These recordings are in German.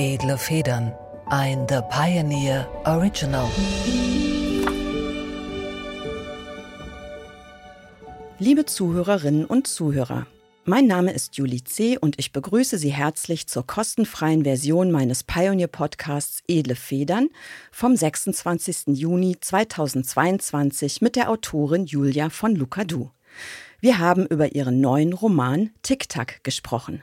Edle Federn. Ein The Pioneer Original. Liebe Zuhörerinnen und Zuhörer, mein Name ist Julie C. und ich begrüße Sie herzlich zur kostenfreien Version meines Pioneer-Podcasts Edle Federn vom 26. Juni 2022 mit der Autorin Julia von Lucadou. Wir haben über ihren neuen Roman Tic-Tac gesprochen.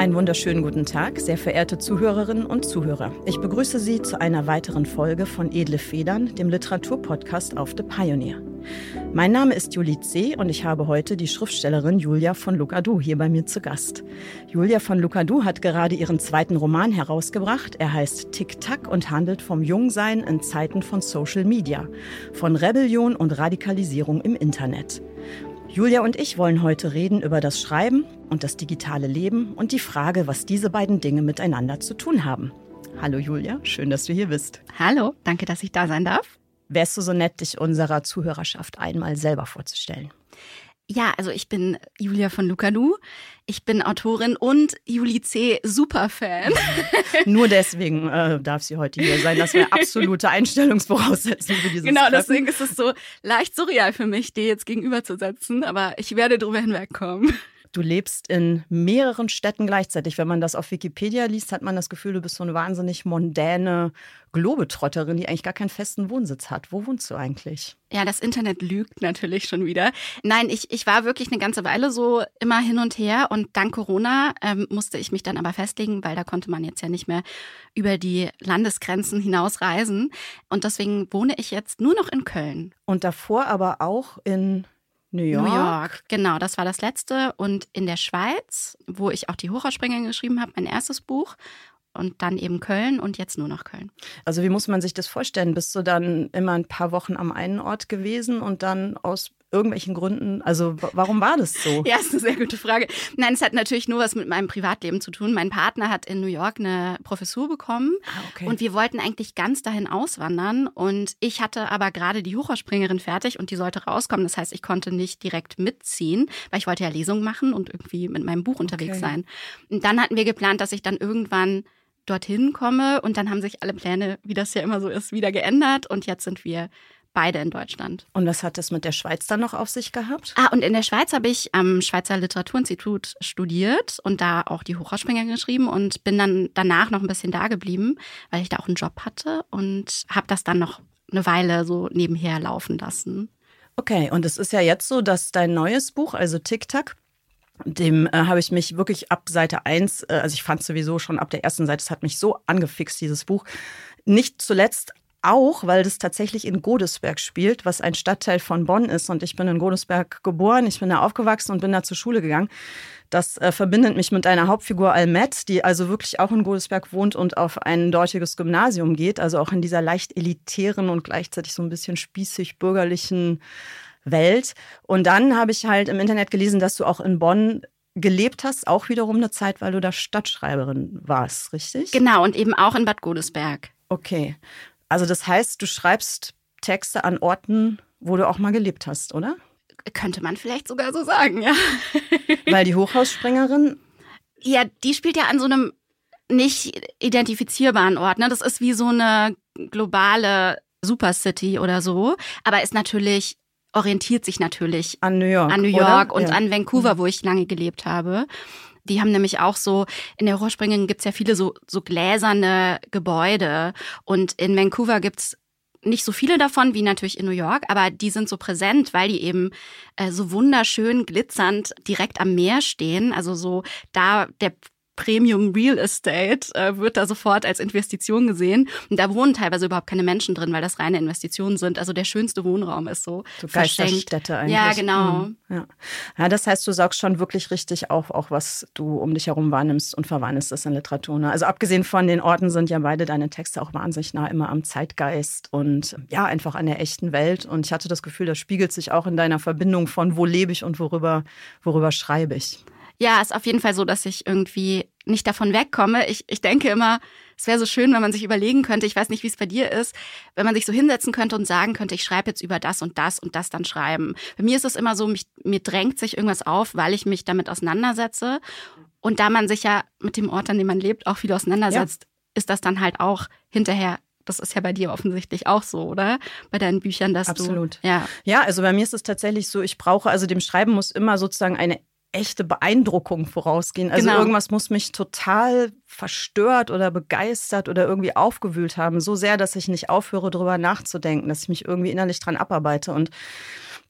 Einen wunderschönen guten Tag, sehr verehrte Zuhörerinnen und Zuhörer. Ich begrüße Sie zu einer weiteren Folge von Edle Federn, dem Literaturpodcast auf The Pioneer. Mein Name ist Julie C. und ich habe heute die Schriftstellerin Julia von Lucadou hier bei mir zu Gast. Julia von Lucadou hat gerade ihren zweiten Roman herausgebracht. Er heißt Tick-Tack und handelt vom Jungsein in Zeiten von Social Media, von Rebellion und Radikalisierung im Internet. Julia und ich wollen heute reden über das Schreiben und das digitale Leben und die Frage, was diese beiden Dinge miteinander zu tun haben. Hallo Julia, schön, dass du hier bist. Hallo, danke, dass ich da sein darf. Wärst du so nett, dich unserer Zuhörerschaft einmal selber vorzustellen? Ja, also ich bin Julia von Lucadou. Ich bin Autorin und Juli C. Superfan. Nur deswegen äh, darf sie heute hier sein. Das wäre absolute Einstellungsvoraussetzung für dieses Genau, Treffen. deswegen ist es so leicht surreal für mich, dir jetzt gegenüberzusetzen. Aber ich werde drüber hinwegkommen. Du lebst in mehreren Städten gleichzeitig. Wenn man das auf Wikipedia liest, hat man das Gefühl, du bist so eine wahnsinnig mondäne Globetrotterin, die eigentlich gar keinen festen Wohnsitz hat. Wo wohnst du eigentlich? Ja, das Internet lügt natürlich schon wieder. Nein, ich, ich war wirklich eine ganze Weile so immer hin und her und dank Corona ähm, musste ich mich dann aber festlegen, weil da konnte man jetzt ja nicht mehr über die Landesgrenzen hinaus reisen. Und deswegen wohne ich jetzt nur noch in Köln. Und davor aber auch in New York. New York, genau, das war das letzte. Und in der Schweiz, wo ich auch die Hochhausspringerin geschrieben habe, mein erstes Buch. Und dann eben Köln und jetzt nur noch Köln. Also wie muss man sich das vorstellen? Bist du dann immer ein paar Wochen am einen Ort gewesen und dann aus irgendwelchen Gründen, also warum war das so? Ja, ist eine sehr gute Frage. Nein, es hat natürlich nur was mit meinem Privatleben zu tun. Mein Partner hat in New York eine Professur bekommen Ah, okay. und wir wollten eigentlich ganz dahin auswandern und ich hatte aber gerade die Hochhausspringerin fertig und die sollte rauskommen. Das heißt, ich konnte nicht direkt mitziehen, weil ich wollte ja Lesungen machen und irgendwie mit meinem Buch unterwegs Okay. sein. Und dann hatten wir geplant, dass ich dann irgendwann dorthin komme und dann haben sich alle Pläne, wie das ja immer so ist, wieder geändert und jetzt sind wir beide in Deutschland. Und was hat das mit der Schweiz dann noch auf sich gehabt? Ah, und in der Schweiz habe ich am Schweizer Literaturinstitut studiert und da auch die Hochhausspringer geschrieben und bin dann danach noch ein bisschen da geblieben, weil ich da auch einen Job hatte und habe das dann noch eine Weile so nebenher laufen lassen. Okay, und es ist ja jetzt so, dass dein neues Buch, also Tic-Tac, dem äh, habe ich mich wirklich ab Seite 1, äh, also ich fand sowieso schon ab der ersten Seite, es hat mich so angefixt, dieses Buch. Nicht zuletzt auch, weil das tatsächlich in Godesberg spielt, was ein Stadtteil von Bonn ist. Und ich bin in Godesberg geboren, ich bin da aufgewachsen und bin da zur Schule gegangen. Das äh, verbindet mich mit einer Hauptfigur Almet, die also wirklich auch in Godesberg wohnt und auf ein dortiges Gymnasium geht, also auch in dieser leicht elitären und gleichzeitig so ein bisschen spießig bürgerlichen Welt. Und dann habe ich halt im Internet gelesen, dass du auch in Bonn gelebt hast, auch wiederum eine Zeit, weil du da Stadtschreiberin warst, richtig? Genau, und eben auch in Bad Godesberg. Okay. Also das heißt, du schreibst Texte an Orten, wo du auch mal gelebt hast, oder? Könnte man vielleicht sogar so sagen, ja. Weil die Hochhausspringerin, Ja, die spielt ja an so einem nicht identifizierbaren Ort. Ne? Das ist wie so eine globale Supercity oder so, aber ist natürlich, orientiert sich natürlich an New York. an New oder? York und ja. Mhm. an Vancouver, wo ich lange gelebt habe. Die haben nämlich auch so, in der Horrorspringen gibt's ja viele so, so gläserne Gebäude. Und in Vancouver gibt's nicht so viele davon wie natürlich in New York, aber die sind so präsent, weil die eben äh, so wunderschön glitzernd direkt am Meer stehen. Also so da der Premium Real Estate äh, wird da sofort als Investition gesehen. Und da wohnen teilweise überhaupt keine Menschen drin, weil das reine Investitionen sind. Also der schönste Wohnraum ist so, so Geisterstädte eigentlich. Ja, genau. Mhm. Ja. ja, das heißt, du saugst schon wirklich richtig auf, auch was du um dich herum wahrnimmst und verwandelst das in Literatur. Ne? Also abgesehen von den Orten sind ja beide deine Texte auch wahnsinnig nah immer am Zeitgeist und ja, einfach an der echten Welt. Und ich hatte das Gefühl, das spiegelt sich auch in deiner Verbindung von wo lebe ich und worüber, worüber schreibe ich. Ja, ist auf jeden Fall so, dass ich irgendwie nicht davon wegkomme. Ich, ich denke immer, es wäre so schön, wenn man sich überlegen könnte, ich weiß nicht, wie es bei dir ist, wenn man sich so hinsetzen könnte und sagen könnte, ich schreibe jetzt über das und das und das dann schreiben. Bei mir ist es immer so, mich, mir drängt sich irgendwas auf, weil ich mich damit auseinandersetze. Und da man sich ja mit dem Ort, an dem man lebt, auch viel auseinandersetzt, ja. ist das dann halt auch hinterher das ist ja bei dir offensichtlich auch so, oder? Bei deinen Büchern, dass Absolut. du. Ja. ja, also bei mir ist es tatsächlich so, ich brauche, also dem Schreiben muss immer sozusagen eine echte Beeindruckung vorausgehen. Also genau. irgendwas muss mich total verstört oder begeistert oder irgendwie aufgewühlt haben. So sehr, dass ich nicht aufhöre, darüber nachzudenken, dass ich mich irgendwie innerlich dran abarbeite. Und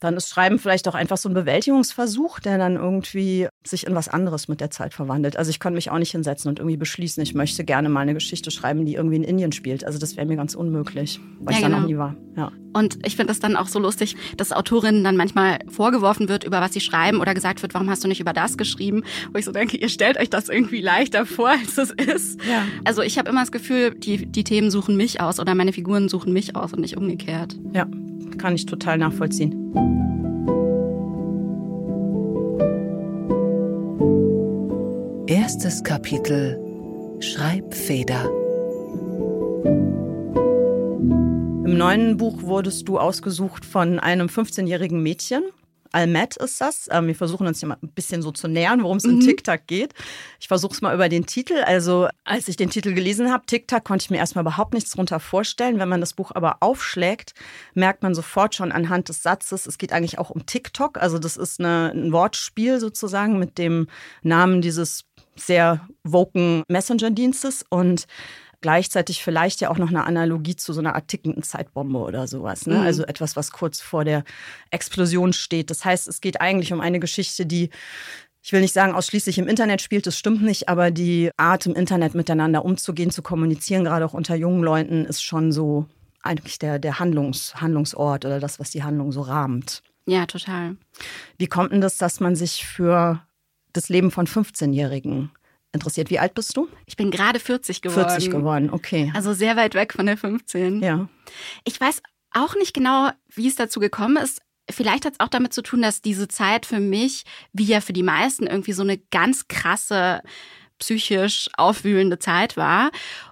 dann ist Schreiben vielleicht auch einfach so ein Bewältigungsversuch, der dann irgendwie sich in was anderes mit der Zeit verwandelt. Also ich kann mich auch nicht hinsetzen und irgendwie beschließen, ich möchte gerne mal eine Geschichte schreiben, die irgendwie in Indien spielt. Also das wäre mir ganz unmöglich, weil ja, ich da genau. noch nie war. Ja. Und ich finde es dann auch so lustig, dass Autorinnen dann manchmal vorgeworfen wird, über was sie schreiben oder gesagt wird, warum hast du nicht über das geschrieben? Wo ich so denke, ihr stellt euch das irgendwie leichter vor, als es ist. Ja. Also ich habe immer das Gefühl, die, die Themen suchen mich aus oder meine Figuren suchen mich aus und nicht umgekehrt. Ja, kann ich total nachvollziehen. Erstes Kapitel Schreibfeder. Im neuen Buch wurdest du ausgesucht von einem 15-jährigen Mädchen, Almet ist das. Ähm, wir versuchen uns hier mal ein bisschen so zu nähern, worum es mhm. in TikTok geht. Ich versuche es mal über den Titel. Also, als ich den Titel gelesen habe, TikTok, konnte ich mir erstmal überhaupt nichts darunter vorstellen. Wenn man das Buch aber aufschlägt, merkt man sofort schon anhand des Satzes, es geht eigentlich auch um TikTok. Also, das ist eine, ein Wortspiel sozusagen mit dem Namen dieses sehr woken Messenger-Dienstes. Und gleichzeitig vielleicht ja auch noch eine Analogie zu so einer Art tickenden Zeitbombe oder sowas. Ne? Mhm. Also etwas, was kurz vor der Explosion steht. Das heißt, es geht eigentlich um eine Geschichte, die ich will nicht sagen, ausschließlich im Internet spielt, das stimmt nicht, aber die Art im Internet miteinander umzugehen, zu kommunizieren, gerade auch unter jungen Leuten, ist schon so eigentlich der, der Handlungs, Handlungsort oder das, was die Handlung so rahmt. Ja, total. Wie kommt denn das, dass man sich für das Leben von 15-Jährigen interessiert. Wie alt bist du? Ich bin gerade 40 geworden. 40 geworden, okay. Also sehr weit weg von der 15. Ja. Ich weiß auch nicht genau, wie es dazu gekommen ist. Vielleicht hat es auch damit zu tun, dass diese Zeit für mich, wie ja für die meisten, irgendwie so eine ganz krasse psychisch aufwühlende Zeit war.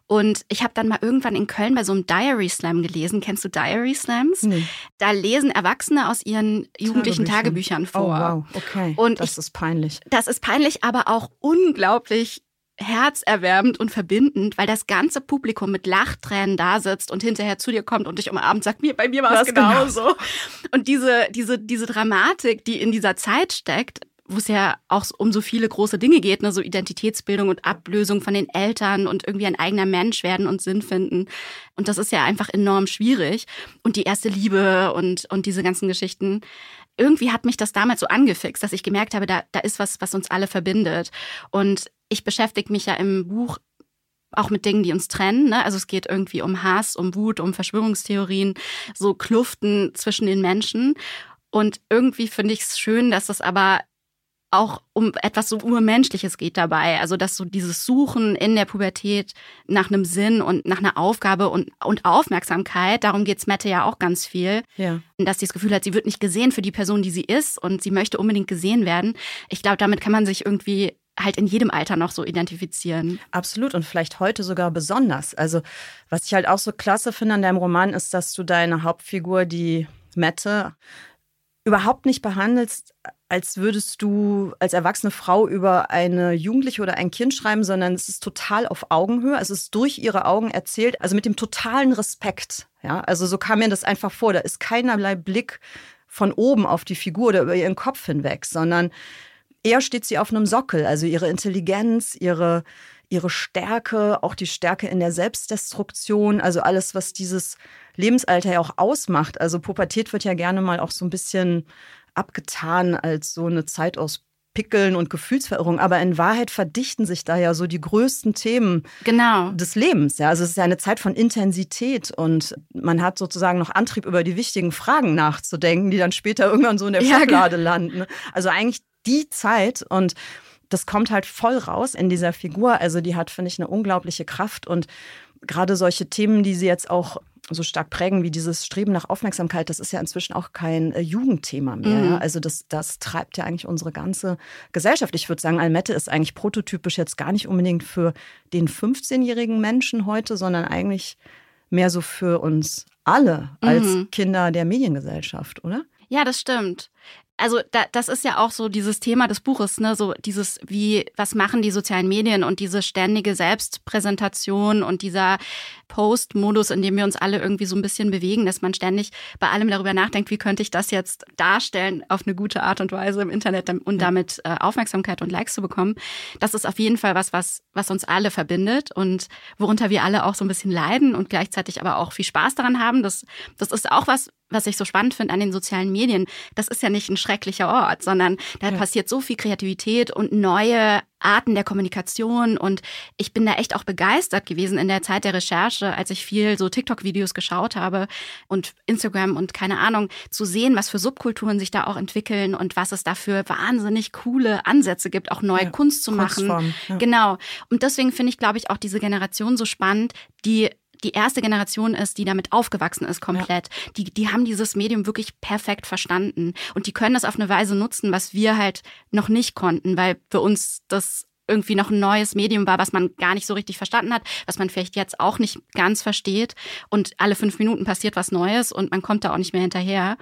Und ich habe dann mal irgendwann in Köln bei so einem Diary Slam gelesen. Kennst du Diary Slams? Nee. Da lesen Erwachsene aus ihren jugendlichen Tagebüchern, Tagebüchern vor. Oh, wow, okay. Und das ich, ist peinlich. Das ist peinlich, aber auch unglaublich herzerwärmend und verbindend, weil das ganze Publikum mit Lachtränen da sitzt und hinterher zu dir kommt und dich umarmt, sagt mir, bei mir war es genauso. Genau. Und diese, diese, diese Dramatik, die in dieser Zeit steckt, wo es ja auch um so viele große Dinge geht, ne? so Identitätsbildung und Ablösung von den Eltern und irgendwie ein eigener Mensch werden und Sinn finden. Und das ist ja einfach enorm schwierig. Und die erste Liebe und, und diese ganzen Geschichten. Irgendwie hat mich das damals so angefixt, dass ich gemerkt habe, da, da ist was, was uns alle verbindet. Und ich beschäftige mich ja im Buch auch mit Dingen, die uns trennen. Ne? Also es geht irgendwie um Hass, um Wut, um Verschwörungstheorien, so Kluften zwischen den Menschen. Und irgendwie finde ich es schön, dass es aber auch um etwas so Urmenschliches geht dabei. Also, dass so dieses Suchen in der Pubertät nach einem Sinn und nach einer Aufgabe und, und Aufmerksamkeit, darum geht's Mette ja auch ganz viel. Ja. Dass sie das Gefühl hat, sie wird nicht gesehen für die Person, die sie ist und sie möchte unbedingt gesehen werden. Ich glaube, damit kann man sich irgendwie halt in jedem Alter noch so identifizieren. Absolut und vielleicht heute sogar besonders. Also, was ich halt auch so klasse finde an deinem Roman ist, dass du deine Hauptfigur, die Mette, überhaupt nicht behandelst, als würdest du als erwachsene Frau über eine Jugendliche oder ein Kind schreiben, sondern es ist total auf Augenhöhe. Es ist durch ihre Augen erzählt, also mit dem totalen Respekt. Ja, also so kam mir das einfach vor. Da ist keinerlei Blick von oben auf die Figur oder über ihren Kopf hinweg, sondern eher steht sie auf einem Sockel. Also ihre Intelligenz, ihre, ihre Stärke, auch die Stärke in der Selbstdestruktion, also alles, was dieses Lebensalter ja auch ausmacht. Also Pubertät wird ja gerne mal auch so ein bisschen abgetan als so eine Zeit aus Pickeln und Gefühlsverirrung, aber in Wahrheit verdichten sich da ja so die größten Themen genau. des Lebens. Ja, also es ist ja eine Zeit von Intensität und man hat sozusagen noch Antrieb, über die wichtigen Fragen nachzudenken, die dann später irgendwann so in der Ja, Schublade landen. Also eigentlich die Zeit und das kommt halt voll raus in dieser Figur. Also die hat, finde ich, eine unglaubliche Kraft und gerade solche Themen, die sie jetzt auch so stark prägen wie dieses Streben nach Aufmerksamkeit, das ist ja inzwischen auch kein äh, Jugendthema mehr. Mhm. Ja? Also das, das treibt ja eigentlich unsere ganze Gesellschaft. Ich würde sagen, Almette ist eigentlich prototypisch jetzt gar nicht unbedingt für den 15-jährigen Menschen heute, sondern eigentlich mehr so für uns alle als Mhm. Kinder der Mediengesellschaft, oder? Ja, das stimmt. Also da, das ist ja auch so dieses Thema des Buches, ne? So dieses, wie, was machen die sozialen Medien und diese ständige Selbstpräsentation und dieser Post-Modus, in dem wir uns alle irgendwie so ein bisschen bewegen, dass man ständig bei allem darüber nachdenkt, wie könnte ich das jetzt darstellen auf eine gute Art und Weise im Internet und damit äh, Aufmerksamkeit und Likes zu bekommen. Das ist auf jeden Fall was, was, was uns alle verbindet und worunter wir alle auch so ein bisschen leiden und gleichzeitig aber auch viel Spaß daran haben. Das, das ist auch was, was ich so spannend finde an den sozialen Medien. Das ist ja nicht ein schrecklicher Ort, sondern da Ja. passiert so viel Kreativität und neue Arten der Kommunikation. Und ich bin da echt auch begeistert gewesen in der Zeit der Recherche, als ich viel so TikTok-Videos geschaut habe und Instagram und keine Ahnung, zu sehen, was für Subkulturen sich da auch entwickeln und was es da für wahnsinnig coole Ansätze gibt, auch neue Ja, Kunst zu machen. Kunstform, ja. Genau. Und deswegen finde ich, glaube ich, auch diese Generation so spannend, die die erste Generation ist, die damit aufgewachsen ist komplett. Die, die haben dieses Medium wirklich perfekt verstanden. Und die können das auf eine Weise nutzen, was wir halt noch nicht konnten, weil für uns das irgendwie noch ein neues Medium war, was man gar nicht so richtig verstanden hat, was man vielleicht jetzt auch nicht ganz versteht. Und alle fünf Minuten passiert was Neues und man kommt da auch nicht mehr hinterher.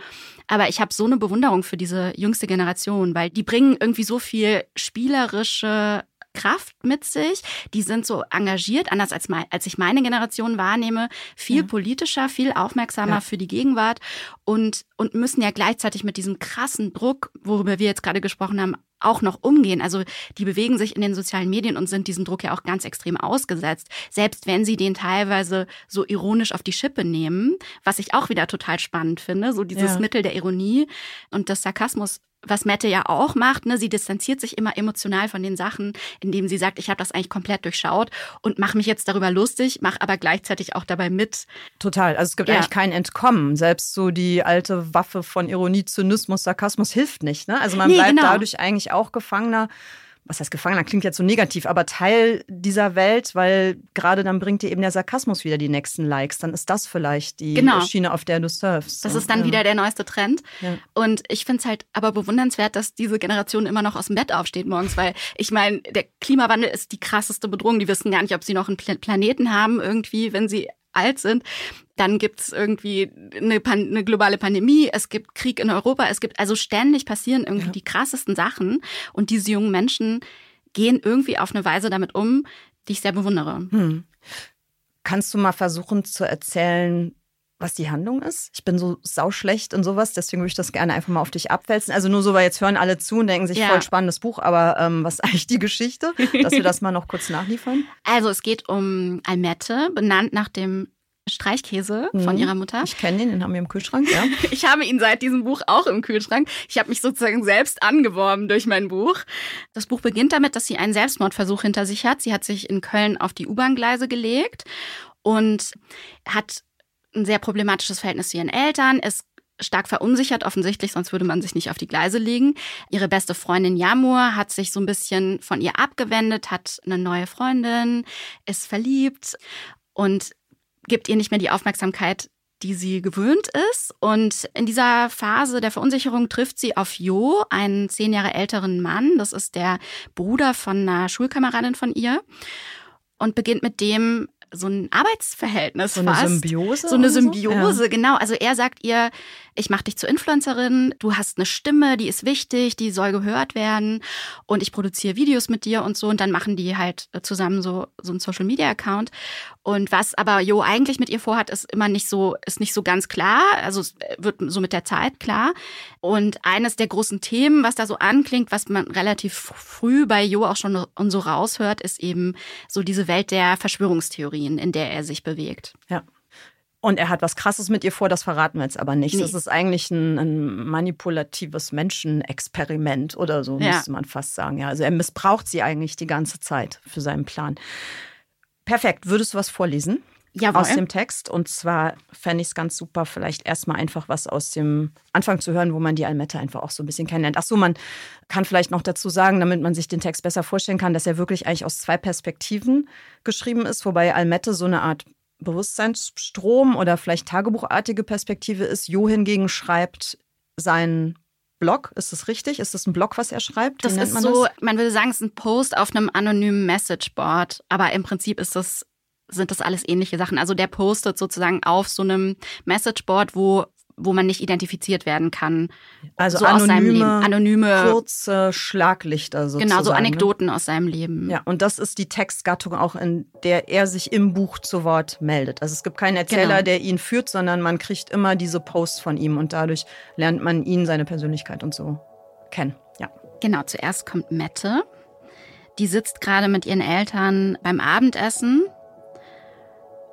Aber ich habe so eine Bewunderung für diese jüngste Generation, weil die bringen irgendwie so viel spielerische Kraft mit sich. Die sind so engagiert, anders als, mein, als ich meine Generation wahrnehme, viel Ja. politischer, viel aufmerksamer Ja. für die Gegenwart und, und müssen ja gleichzeitig mit diesem krassen Druck, worüber wir jetzt gerade gesprochen haben, auch noch umgehen. Also die bewegen sich in den sozialen Medien und sind diesem Druck ja auch ganz extrem ausgesetzt, selbst wenn sie den teilweise so ironisch auf die Schippe nehmen, was ich auch wieder total spannend finde, so dieses Ja. Mittel der Ironie und des Sarkasmus was Mette ja auch macht, ne, sie distanziert sich immer emotional von den Sachen, indem sie sagt, ich habe das eigentlich komplett durchschaut und mache mich jetzt darüber lustig, mache aber gleichzeitig auch dabei mit. Total. Also es gibt Ja. eigentlich kein Entkommen. Selbst so die alte Waffe von Ironie, Zynismus, Sarkasmus hilft nicht. Ne? Also man Nee, bleibt genau. dadurch eigentlich auch Gefangener. Was heißt Gefangener? Klingt jetzt so negativ, aber Teil dieser Welt, weil gerade dann bringt dir eben der Sarkasmus wieder die nächsten Likes. Dann ist das vielleicht die Genau. Schiene, auf der du surfst. Das So, ist dann ja. wieder der neueste Trend. Ja. Und ich finde es halt aber bewundernswert, dass diese Generation immer noch aus dem Bett aufsteht morgens, weil ich meine, der Klimawandel ist die krasseste Bedrohung. Die wissen gar nicht, ob sie noch einen Pla- Planeten haben irgendwie, wenn sie alt sind. Dann gibt's irgendwie eine, Pan eine globale Pandemie, es gibt Krieg in Europa, es gibt also ständig passieren irgendwie Ja. die krassesten Sachen. Und diese jungen Menschen gehen irgendwie auf eine Weise damit um, die ich sehr bewundere. Hm. Kannst du mal versuchen zu erzählen, was die Handlung ist? Ich bin so sauschlecht und sowas, deswegen würde ich das gerne einfach mal auf dich abwälzen. Also nur so, weil jetzt hören alle zu und denken sich, Ja. voll spannendes Buch, aber ähm, was ist eigentlich die Geschichte? Dass wir das mal noch kurz nachliefern. Also es geht um Almette, benannt nach dem Streichkäse von Mhm. ihrer Mutter. Ich kenne den, den haben wir im Kühlschrank, ja. Ich habe ihn seit diesem Buch auch im Kühlschrank. Ich habe mich sozusagen selbst angeworben durch mein Buch. Das Buch beginnt damit, dass sie einen Selbstmordversuch hinter sich hat. Sie hat sich in Köln auf die U-Bahn-Gleise gelegt und hat ein sehr problematisches Verhältnis zu ihren Eltern, ist stark verunsichert offensichtlich, sonst würde man sich nicht auf die Gleise legen. Ihre beste Freundin Jamur hat sich so ein bisschen von ihr abgewendet, hat eine neue Freundin, ist verliebt und gibt ihr nicht mehr die Aufmerksamkeit, die sie gewöhnt ist. Und in dieser Phase der Verunsicherung trifft sie auf Jo, einen zehn Jahre älteren Mann. Das ist der Bruder von einer Schulkameradin von ihr. Und beginnt mit dem so ein Arbeitsverhältnis So eine fast. Symbiose. So eine Symbiose, genau. Also er sagt ihr, ich mache dich zur Influencerin, du hast eine Stimme, die ist wichtig, die soll gehört werden. Und ich produziere Videos mit dir und so. Und dann machen die halt zusammen so so einen Social Media Account. Und was aber Jo eigentlich mit ihr vorhat, ist immer nicht so ist nicht so ganz klar, also es wird so mit der Zeit klar. Und eines der großen Themen, was da so anklingt, was man relativ früh bei Jo auch schon und so raushört, ist eben so diese Welt der Verschwörungstheorien, in der er sich bewegt. Ja. Und er hat was Krasses mit ihr vor, das verraten wir jetzt aber nicht. Nee. Das ist eigentlich ein, ein manipulatives Menschenexperiment oder so, Ja. müsste man fast sagen. Ja, also er missbraucht sie eigentlich die ganze Zeit für seinen Plan. Perfekt. Würdest du was vorlesen? Jawohl. Aus dem Text. Und zwar fände ich es ganz super, vielleicht erstmal einfach was aus dem Anfang zu hören, wo man die Almette einfach auch so ein bisschen kennenlernt. Ach so, man kann vielleicht noch dazu sagen, damit man sich den Text besser vorstellen kann, dass er wirklich eigentlich aus zwei Perspektiven geschrieben ist, wobei Almette so eine Art Bewusstseinsstrom oder vielleicht tagebuchartige Perspektive ist. Jo hingegen schreibt seinen Blog. Ist das richtig? Ist das ein Blog, was er schreibt? Wie Das ist man so, das? man würde sagen, es ist ein Post auf einem anonymen Messageboard, aber im Prinzip ist das, sind das alles ähnliche Sachen. Also der postet sozusagen auf so einem Messageboard, wo, wo man nicht identifiziert werden kann. Also so aus seinem anonyme, Leben. Anonyme, kurze Schlaglichter sozusagen. genau, so ne? Anekdoten aus seinem Leben. Ja, und das ist die Textgattung auch, in der er sich im Buch zu Wort meldet. Also es gibt keinen Erzähler, Genau. der ihn führt, sondern man kriegt immer diese Posts von ihm und dadurch lernt man ihn, seine Persönlichkeit und so kennen. Ja. Genau, zuerst kommt Mette. Die sitzt gerade mit ihren Eltern beim Abendessen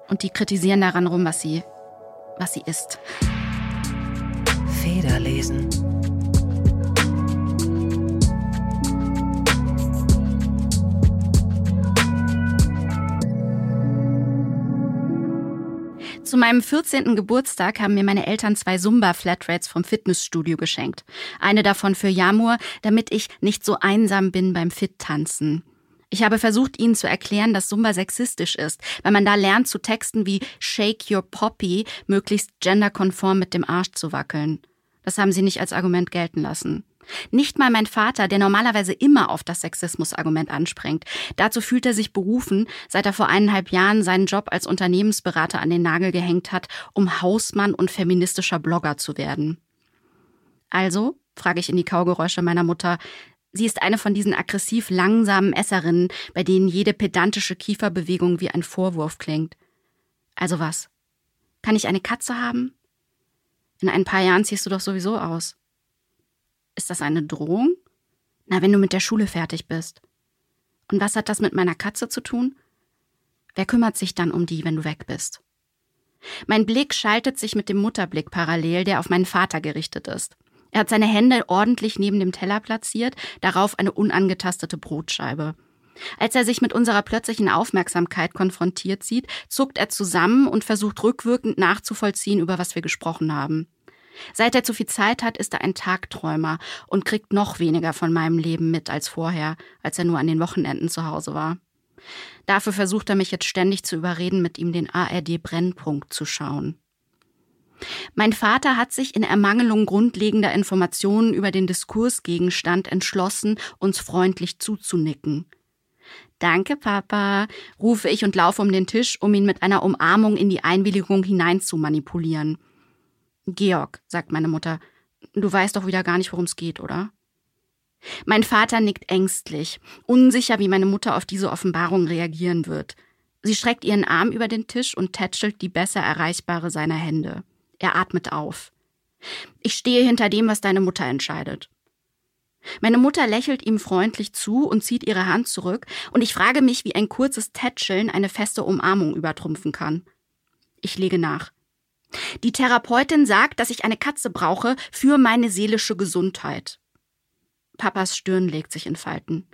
und die kritisieren daran rum, was sie, was sie isst. Federlesen. Zu meinem 14. Geburtstag haben mir meine Eltern zwei Zumba-Flatrates vom Fitnessstudio geschenkt. Eine davon für Jamur, damit ich nicht so einsam bin beim Fit-Tanzen. Ich habe versucht, ihnen zu erklären, dass Zumba sexistisch ist, weil man da lernt zu Texten wie Shake your Poppy möglichst genderkonform mit dem Arsch zu wackeln. Das haben sie nicht als Argument gelten lassen. Nicht mal mein Vater, der normalerweise immer auf das Sexismus-Argument anspringt. Dazu fühlt er sich berufen, seit er vor eineinhalb Jahren seinen Job als Unternehmensberater an den Nagel gehängt hat, um Hausmann und feministischer Blogger zu werden. Also, frage ich in die Kaugeräusche meiner Mutter, sie ist eine von diesen aggressiv langsamen Esserinnen, bei denen jede pedantische Kieferbewegung wie ein Vorwurf klingt. Also was? Kann ich eine Katze haben? In ein paar Jahren ziehst du doch sowieso aus. Ist das eine Drohung? Na, wenn du mit der Schule fertig bist. Und was hat das mit meiner Katze zu tun? Wer kümmert sich dann um die, wenn du weg bist? Mein Blick schaltet sich mit dem Mutterblick parallel, der auf meinen Vater gerichtet ist. Er hat seine Hände ordentlich neben dem Teller platziert, darauf eine unangetastete Brotscheibe. Als er sich mit unserer plötzlichen Aufmerksamkeit konfrontiert sieht, zuckt er zusammen und versucht rückwirkend nachzuvollziehen, über was wir gesprochen haben. Seit er zu viel Zeit hat, ist er ein Tagträumer und kriegt noch weniger von meinem Leben mit als vorher, als er nur an den Wochenenden zu Hause war. Dafür versucht er mich jetzt ständig zu überreden, mit ihm den ARD Brennpunkt zu schauen. Mein Vater hat sich in Ermangelung grundlegender Informationen über den Diskursgegenstand entschlossen, uns freundlich zuzunicken. Danke, Papa, rufe ich und laufe um den Tisch, um ihn mit einer Umarmung in die Einwilligung hinein zu manipulieren. Georg, sagt meine Mutter, du weißt doch wieder gar nicht, worum es geht, oder? Mein Vater nickt ängstlich, unsicher, wie meine Mutter auf diese Offenbarung reagieren wird. Sie streckt ihren Arm über den Tisch und tätschelt die besser erreichbare seiner Hände. Er atmet auf. Ich stehe hinter dem, was deine Mutter entscheidet. Meine Mutter lächelt ihm freundlich zu und zieht ihre Hand zurück, und ich frage mich, wie ein kurzes Tätscheln eine feste Umarmung übertrumpfen kann. Ich lege nach. Die Therapeutin sagt, dass ich eine Katze brauche für meine seelische Gesundheit. Papas Stirn legt sich in Falten.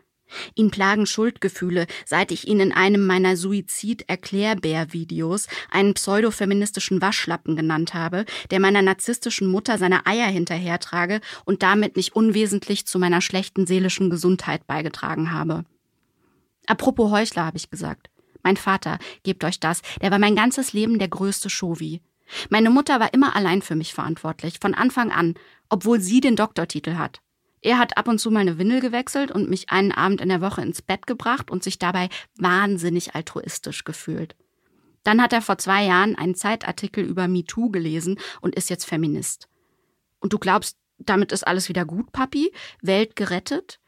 Ihn plagen Schuldgefühle, seit ich ihn in einem meiner Suizid-Erklärbär-Videos einen pseudofeministischen Waschlappen genannt habe, der meiner narzisstischen Mutter seine Eier hinterhertrage und damit nicht unwesentlich zu meiner schlechten seelischen Gesundheit beigetragen habe. Apropos Heuchler, habe ich gesagt. Mein Vater, gebt euch das, der war mein ganzes Leben der größte Shovi. Meine Mutter war immer allein für mich verantwortlich, von Anfang an, obwohl sie den Doktortitel hat. Er hat ab und zu meine Windel gewechselt und mich einen Abend in der Woche ins Bett gebracht und sich dabei wahnsinnig altruistisch gefühlt. Dann hat er vor zwei Jahren einen Zeitartikel über MeToo gelesen und ist jetzt Feminist. Und du glaubst, damit ist alles wieder gut, Papi? Welt gerettet?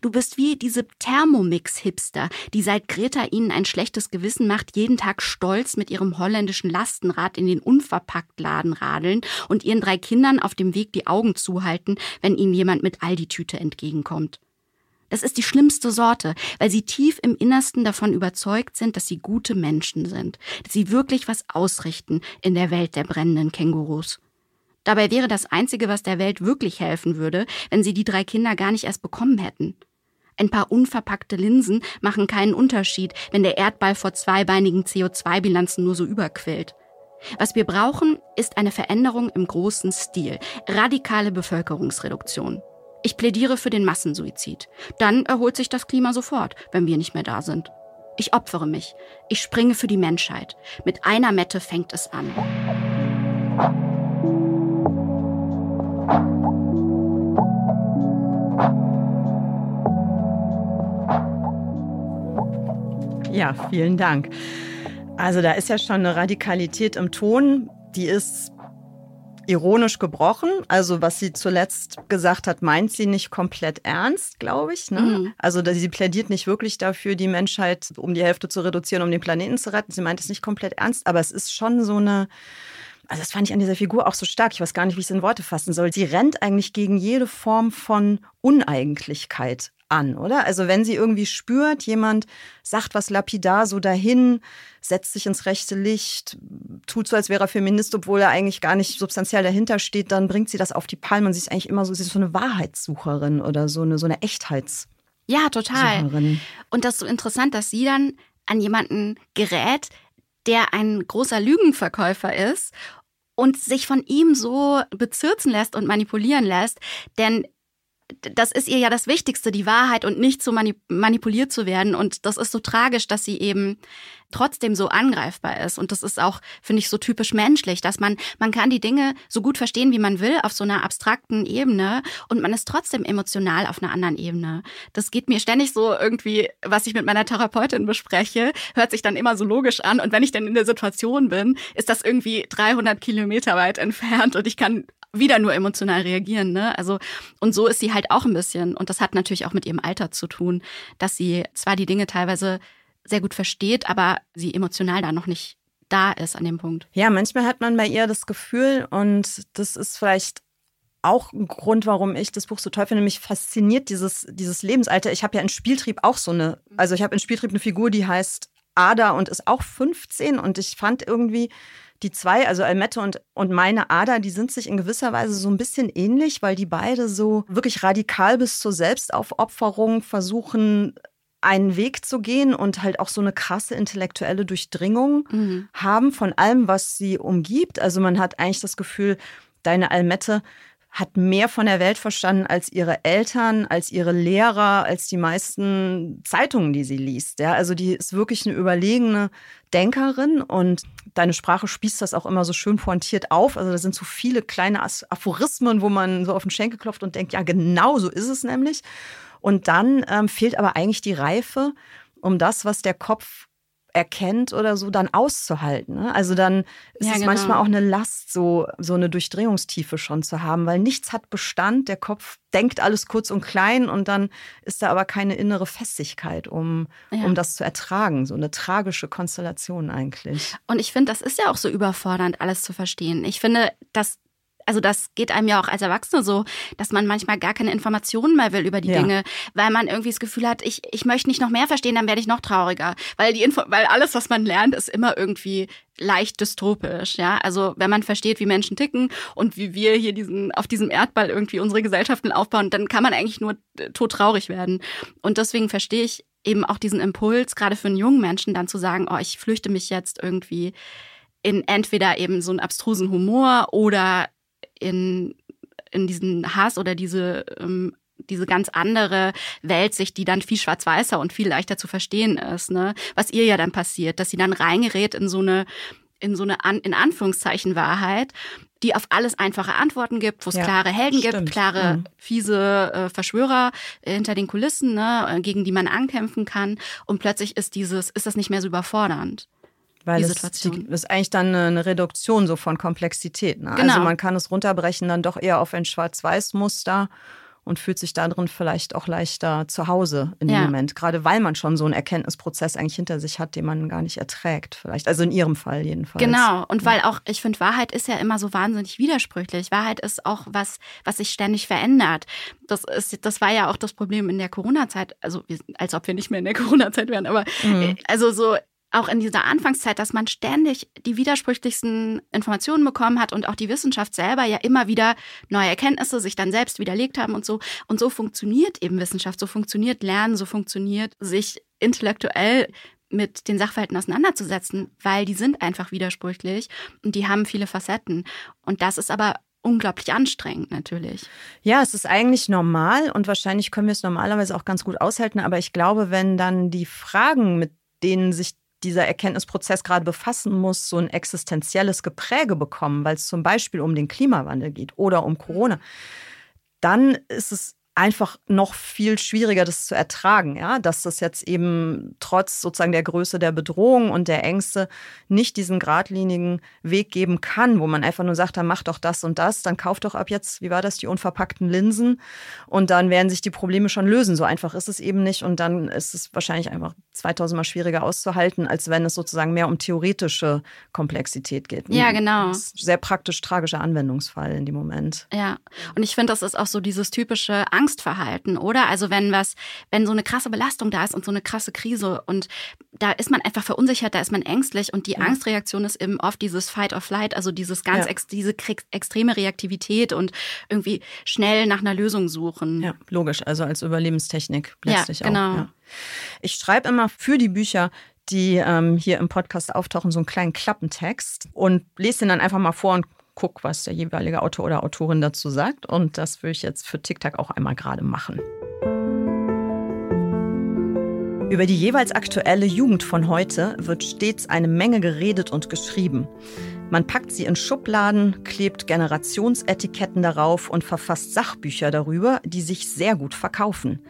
Du bist wie diese Thermomix-Hipster, die seit Greta ihnen ein schlechtes Gewissen macht, jeden Tag stolz mit ihrem holländischen Lastenrad in den Unverpacktladen radeln und ihren drei Kindern auf dem Weg die Augen zuhalten, wenn ihnen jemand mit Aldi-Tüte entgegenkommt. Das ist die schlimmste Sorte, weil sie tief im Innersten davon überzeugt sind, dass sie gute Menschen sind, dass sie wirklich was ausrichten in der Welt der brennenden Kängurus. Dabei wäre das Einzige, was der Welt wirklich helfen würde, wenn sie die drei Kinder gar nicht erst bekommen hätten. Ein paar unverpackte Linsen machen keinen Unterschied, wenn der Erdball vor zweibeinigen CO2-Bilanzen nur so überquillt. Was wir brauchen, ist eine Veränderung im großen Stil, radikale Bevölkerungsreduktion. Ich plädiere für den Massensuizid. Dann erholt sich das Klima sofort, wenn wir nicht mehr da sind. Ich opfere mich. Ich springe für die Menschheit. Mit einer Mette fängt es an. Ja, vielen Dank. Also da ist ja schon eine Radikalität im Ton, die ist ironisch gebrochen. Also was sie zuletzt gesagt hat, meint sie nicht komplett ernst, glaube ich. Ne? Mhm. Also sie plädiert nicht wirklich dafür, die Menschheit um die Hälfte zu reduzieren, um den Planeten zu retten. Sie meint es nicht komplett ernst, aber es ist schon so eine also das fand ich an dieser Figur auch so stark. Ich weiß gar nicht, wie ich es in Worte fassen soll. Sie rennt eigentlich gegen jede Form von Uneigentlichkeit an, oder? Also wenn sie irgendwie spürt, jemand sagt was lapidar so dahin, setzt sich ins rechte Licht, tut so, als wäre er Feminist, obwohl er eigentlich gar nicht substanziell dahinter steht, dann bringt sie das auf die Palme und sie ist eigentlich immer so, sie ist so eine Wahrheitssucherin oder so eine, so eine Echtheits. Ja, total. Sucherin. Und das ist so interessant, dass sie dann an jemanden gerät, der ein großer Lügenverkäufer ist und sich von ihm so bezirzen lässt und manipulieren lässt. Denn das ist ihr ja das Wichtigste, die Wahrheit und nicht so manipuliert zu werden. Und das ist so tragisch, dass sie eben trotzdem so angreifbar ist. Und das ist auch, finde ich, so typisch menschlich, dass man, man kann die Dinge so gut verstehen, wie man will, auf so einer abstrakten Ebene und man ist trotzdem emotional auf einer anderen Ebene. Das geht mir ständig so irgendwie, was ich mit meiner Therapeutin bespreche, hört sich dann immer so logisch an. Und wenn ich dann in der Situation bin, ist das irgendwie 300 Kilometer weit entfernt und ich kann wieder nur emotional reagieren. Ne? Also und so ist sie halt auch ein bisschen und das hat natürlich auch mit ihrem Alter zu tun, dass sie zwar die Dinge teilweise sehr gut versteht, aber sie emotional da noch nicht da ist an dem Punkt. Ja, manchmal hat man bei ihr das Gefühl und das ist vielleicht auch ein Grund, warum ich das Buch so toll finde. Mich fasziniert dieses, dieses Lebensalter. Ich habe ja in Spieltrieb auch so eine, also ich habe in Spieltrieb eine Figur, die heißt Ada und ist auch 15 und ich fand irgendwie, die zwei, also Almette und, und meine Ada, die sind sich in gewisser Weise so ein bisschen ähnlich, weil die beide so wirklich radikal bis zur Selbstaufopferung versuchen, einen Weg zu gehen und halt auch so eine krasse intellektuelle Durchdringung mhm. haben von allem, was sie umgibt. Also man hat eigentlich das Gefühl, deine Almette hat mehr von der Welt verstanden als ihre Eltern, als ihre Lehrer, als die meisten Zeitungen, die sie liest. Ja, also die ist wirklich eine überlegene Denkerin und deine Sprache spießt das auch immer so schön pointiert auf. Also da sind so viele kleine Aphorismen, wo man so auf den Schenkel klopft und denkt, ja, genau so ist es nämlich. Und dann ähm, fehlt aber eigentlich die Reife, um das, was der Kopf erkennt oder so, dann auszuhalten. Ne? Also dann ist ja, es genau. manchmal auch eine Last, so, so eine Durchdringungstiefe schon zu haben, weil nichts hat Bestand. Der Kopf denkt alles kurz und klein und dann ist da aber keine innere Festigkeit, um, ja. um das zu ertragen. So eine tragische Konstellation eigentlich. Und ich finde, das ist ja auch so überfordernd, alles zu verstehen. Ich finde, dass also das geht einem ja auch als Erwachsene so, dass man manchmal gar keine Informationen mehr will über die ja. Dinge, weil man irgendwie das Gefühl hat, ich, ich möchte nicht noch mehr verstehen, dann werde ich noch trauriger. Weil die Info, weil alles, was man lernt, ist immer irgendwie leicht dystopisch, ja. Also wenn man versteht, wie Menschen ticken und wie wir hier diesen, auf diesem Erdball irgendwie unsere Gesellschaften aufbauen, dann kann man eigentlich nur äh, todtraurig werden. Und deswegen verstehe ich eben auch diesen Impuls, gerade für einen jungen Menschen dann zu sagen, oh, ich flüchte mich jetzt irgendwie in entweder eben so einen abstrusen Humor oder in, in diesen Hass oder diese, ähm, diese ganz andere Weltsicht, die dann viel schwarz-weißer und viel leichter zu verstehen ist, ne? Was ihr ja dann passiert, dass sie dann reingerät in so eine, in so eine An in Anführungszeichen Wahrheit, die auf alles einfache Antworten gibt, wo es ja, klare Helden stimmt. gibt, klare mhm. fiese äh, Verschwörer äh, hinter den Kulissen, ne, gegen die man ankämpfen kann. Und plötzlich ist dieses, ist das nicht mehr so überfordernd. Weil die Situation. Es ist eigentlich dann eine Reduktion so von Komplexität. Ne? Also genau. Also man kann es runterbrechen dann doch eher auf ein Schwarz-Weiß-Muster und fühlt sich darin vielleicht auch leichter zu Hause in dem Ja. Moment. Gerade weil man schon so einen Erkenntnisprozess eigentlich hinter sich hat, den man gar nicht erträgt, vielleicht. Also in ihrem Fall jedenfalls. Genau. Und weil auch, ich finde, Wahrheit ist ja immer so wahnsinnig widersprüchlich. Wahrheit ist auch was, was sich ständig verändert. Das ist, das war ja auch das Problem in der Corona-Zeit. Also, als ob wir nicht mehr in der Corona-Zeit wären, aber Mhm. äh, also so auch in dieser Anfangszeit, dass man ständig die widersprüchlichsten Informationen bekommen hat und auch die Wissenschaft selber ja immer wieder neue Erkenntnisse sich dann selbst widerlegt haben und so. Und so funktioniert eben Wissenschaft, so funktioniert Lernen, so funktioniert sich intellektuell mit den Sachverhalten auseinanderzusetzen, weil die sind einfach widersprüchlich und die haben viele Facetten. Und das ist aber unglaublich anstrengend natürlich. Ja, es ist eigentlich normal und wahrscheinlich können wir es normalerweise auch ganz gut aushalten. Aber ich glaube, wenn dann die Fragen, mit denen sich dieser Erkenntnisprozess gerade befassen muss, so ein existenzielles Gepräge bekommen, weil es zum Beispiel um den Klimawandel geht oder um Corona, dann ist es einfach noch viel schwieriger, das zu ertragen, ja, dass das jetzt eben trotz sozusagen der Größe der Bedrohung und der Ängste nicht diesen geradlinigen Weg geben kann, wo man einfach nur sagt, dann mach doch das und das, dann kauf doch ab jetzt, wie war das, die unverpackten Linsen und dann werden sich die Probleme schon lösen. So einfach ist es eben nicht und dann ist es wahrscheinlich einfach 2000 Mal schwieriger auszuhalten, als wenn es sozusagen mehr um theoretische Komplexität geht. Ja, genau. Das ist ein sehr praktisch tragischer Anwendungsfall in dem Moment. Ja, und ich finde, das ist auch so dieses typische Angstverhalten, oder? Also wenn was, wenn so eine krasse Belastung da ist und so eine krasse Krise und da ist man einfach verunsichert, da ist man ängstlich und die Angstreaktion ist eben oft dieses Fight or Flight, also dieses ganz, Ja. ex, diese extreme Reaktivität und irgendwie schnell nach einer Lösung suchen. Ja, logisch, also als Überlebenstechnik Ja, letztlich genau. auch. Ja. Ich schreibe immer für die Bücher, die ähm, hier im Podcast auftauchen, so einen kleinen Klappentext und lese den dann einfach mal vor und guck, was der jeweilige Autor oder Autorin dazu sagt. Und das würde ich jetzt für TikTok auch einmal gerade machen. Über die jeweils aktuelle Jugend von heute wird stets eine Menge geredet und geschrieben. Man packt sie in Schubladen, klebt Generationsetiketten darauf und verfasst Sachbücher darüber, die sich sehr gut verkaufen.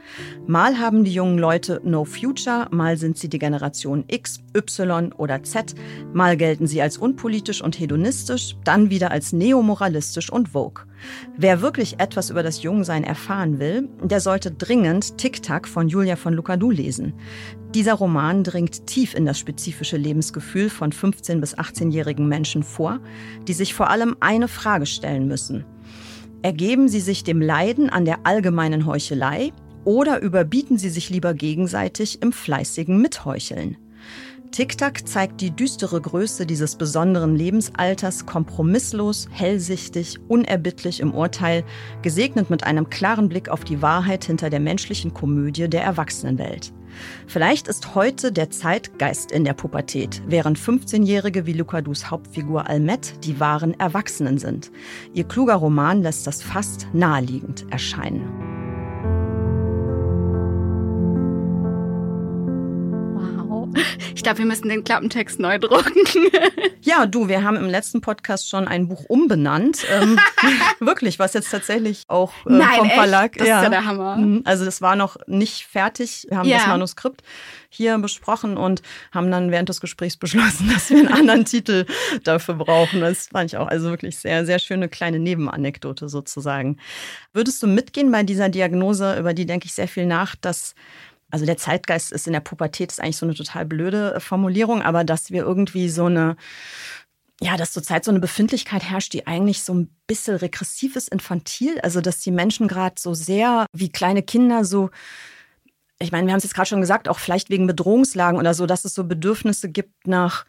Mal haben die jungen Leute No Future, mal sind sie die Generation X, Y oder Z, mal gelten sie als unpolitisch und hedonistisch, dann wieder als neomoralistisch und Vogue. Wer wirklich etwas über das Jungsein erfahren will, der sollte dringend Tic-Tac von Julia von Lucadou lesen. Dieser Roman dringt tief in das spezifische Lebensgefühl von 15- bis 18-jährigen Menschen vor, die sich vor allem eine Frage stellen müssen. Ergeben sie sich dem Leiden an der allgemeinen Heuchelei oder überbieten sie sich lieber gegenseitig im fleißigen Mitheucheln? Tic-Tac zeigt die düstere Größe dieses besonderen Lebensalters kompromisslos, hellsichtig, unerbittlich im Urteil, gesegnet mit einem klaren Blick auf die Wahrheit hinter der menschlichen Komödie der Erwachsenenwelt. Vielleicht ist heute der Zeitgeist in der Pubertät, während 15-Jährige wie Lucadus Hauptfigur Almet die wahren Erwachsenen sind. Ihr kluger Roman lässt das fast naheliegend erscheinen. Ich glaube, wir müssen den Klappentext neu drucken. Ja, du, wir haben im letzten Podcast schon ein Buch umbenannt. Ähm, wirklich, was jetzt tatsächlich auch äh, Nein, vom echt? Verlag. Das ist ja der Hammer. Mhm, Also das war noch nicht fertig. Wir haben Ja. das Manuskript hier besprochen und haben dann während des Gesprächs beschlossen, dass wir einen anderen Titel dafür brauchen. Das fand ich auch also wirklich sehr, sehr schöne kleine Nebenanekdote sozusagen. Würdest du mitgehen bei dieser Diagnose, über die denke ich sehr viel nach, dass also der Zeitgeist ist in der Pubertät ist eigentlich so eine total blöde äh, Formulierung, aber dass wir irgendwie so eine ja, dass zurzeit so eine Befindlichkeit herrscht, die eigentlich so ein bisschen regressiv ist, infantil. Also, dass die Menschen gerade so sehr wie kleine Kinder so, ich meine, wir haben es jetzt gerade schon gesagt, auch vielleicht wegen Bedrohungslagen oder so, dass es so Bedürfnisse gibt nach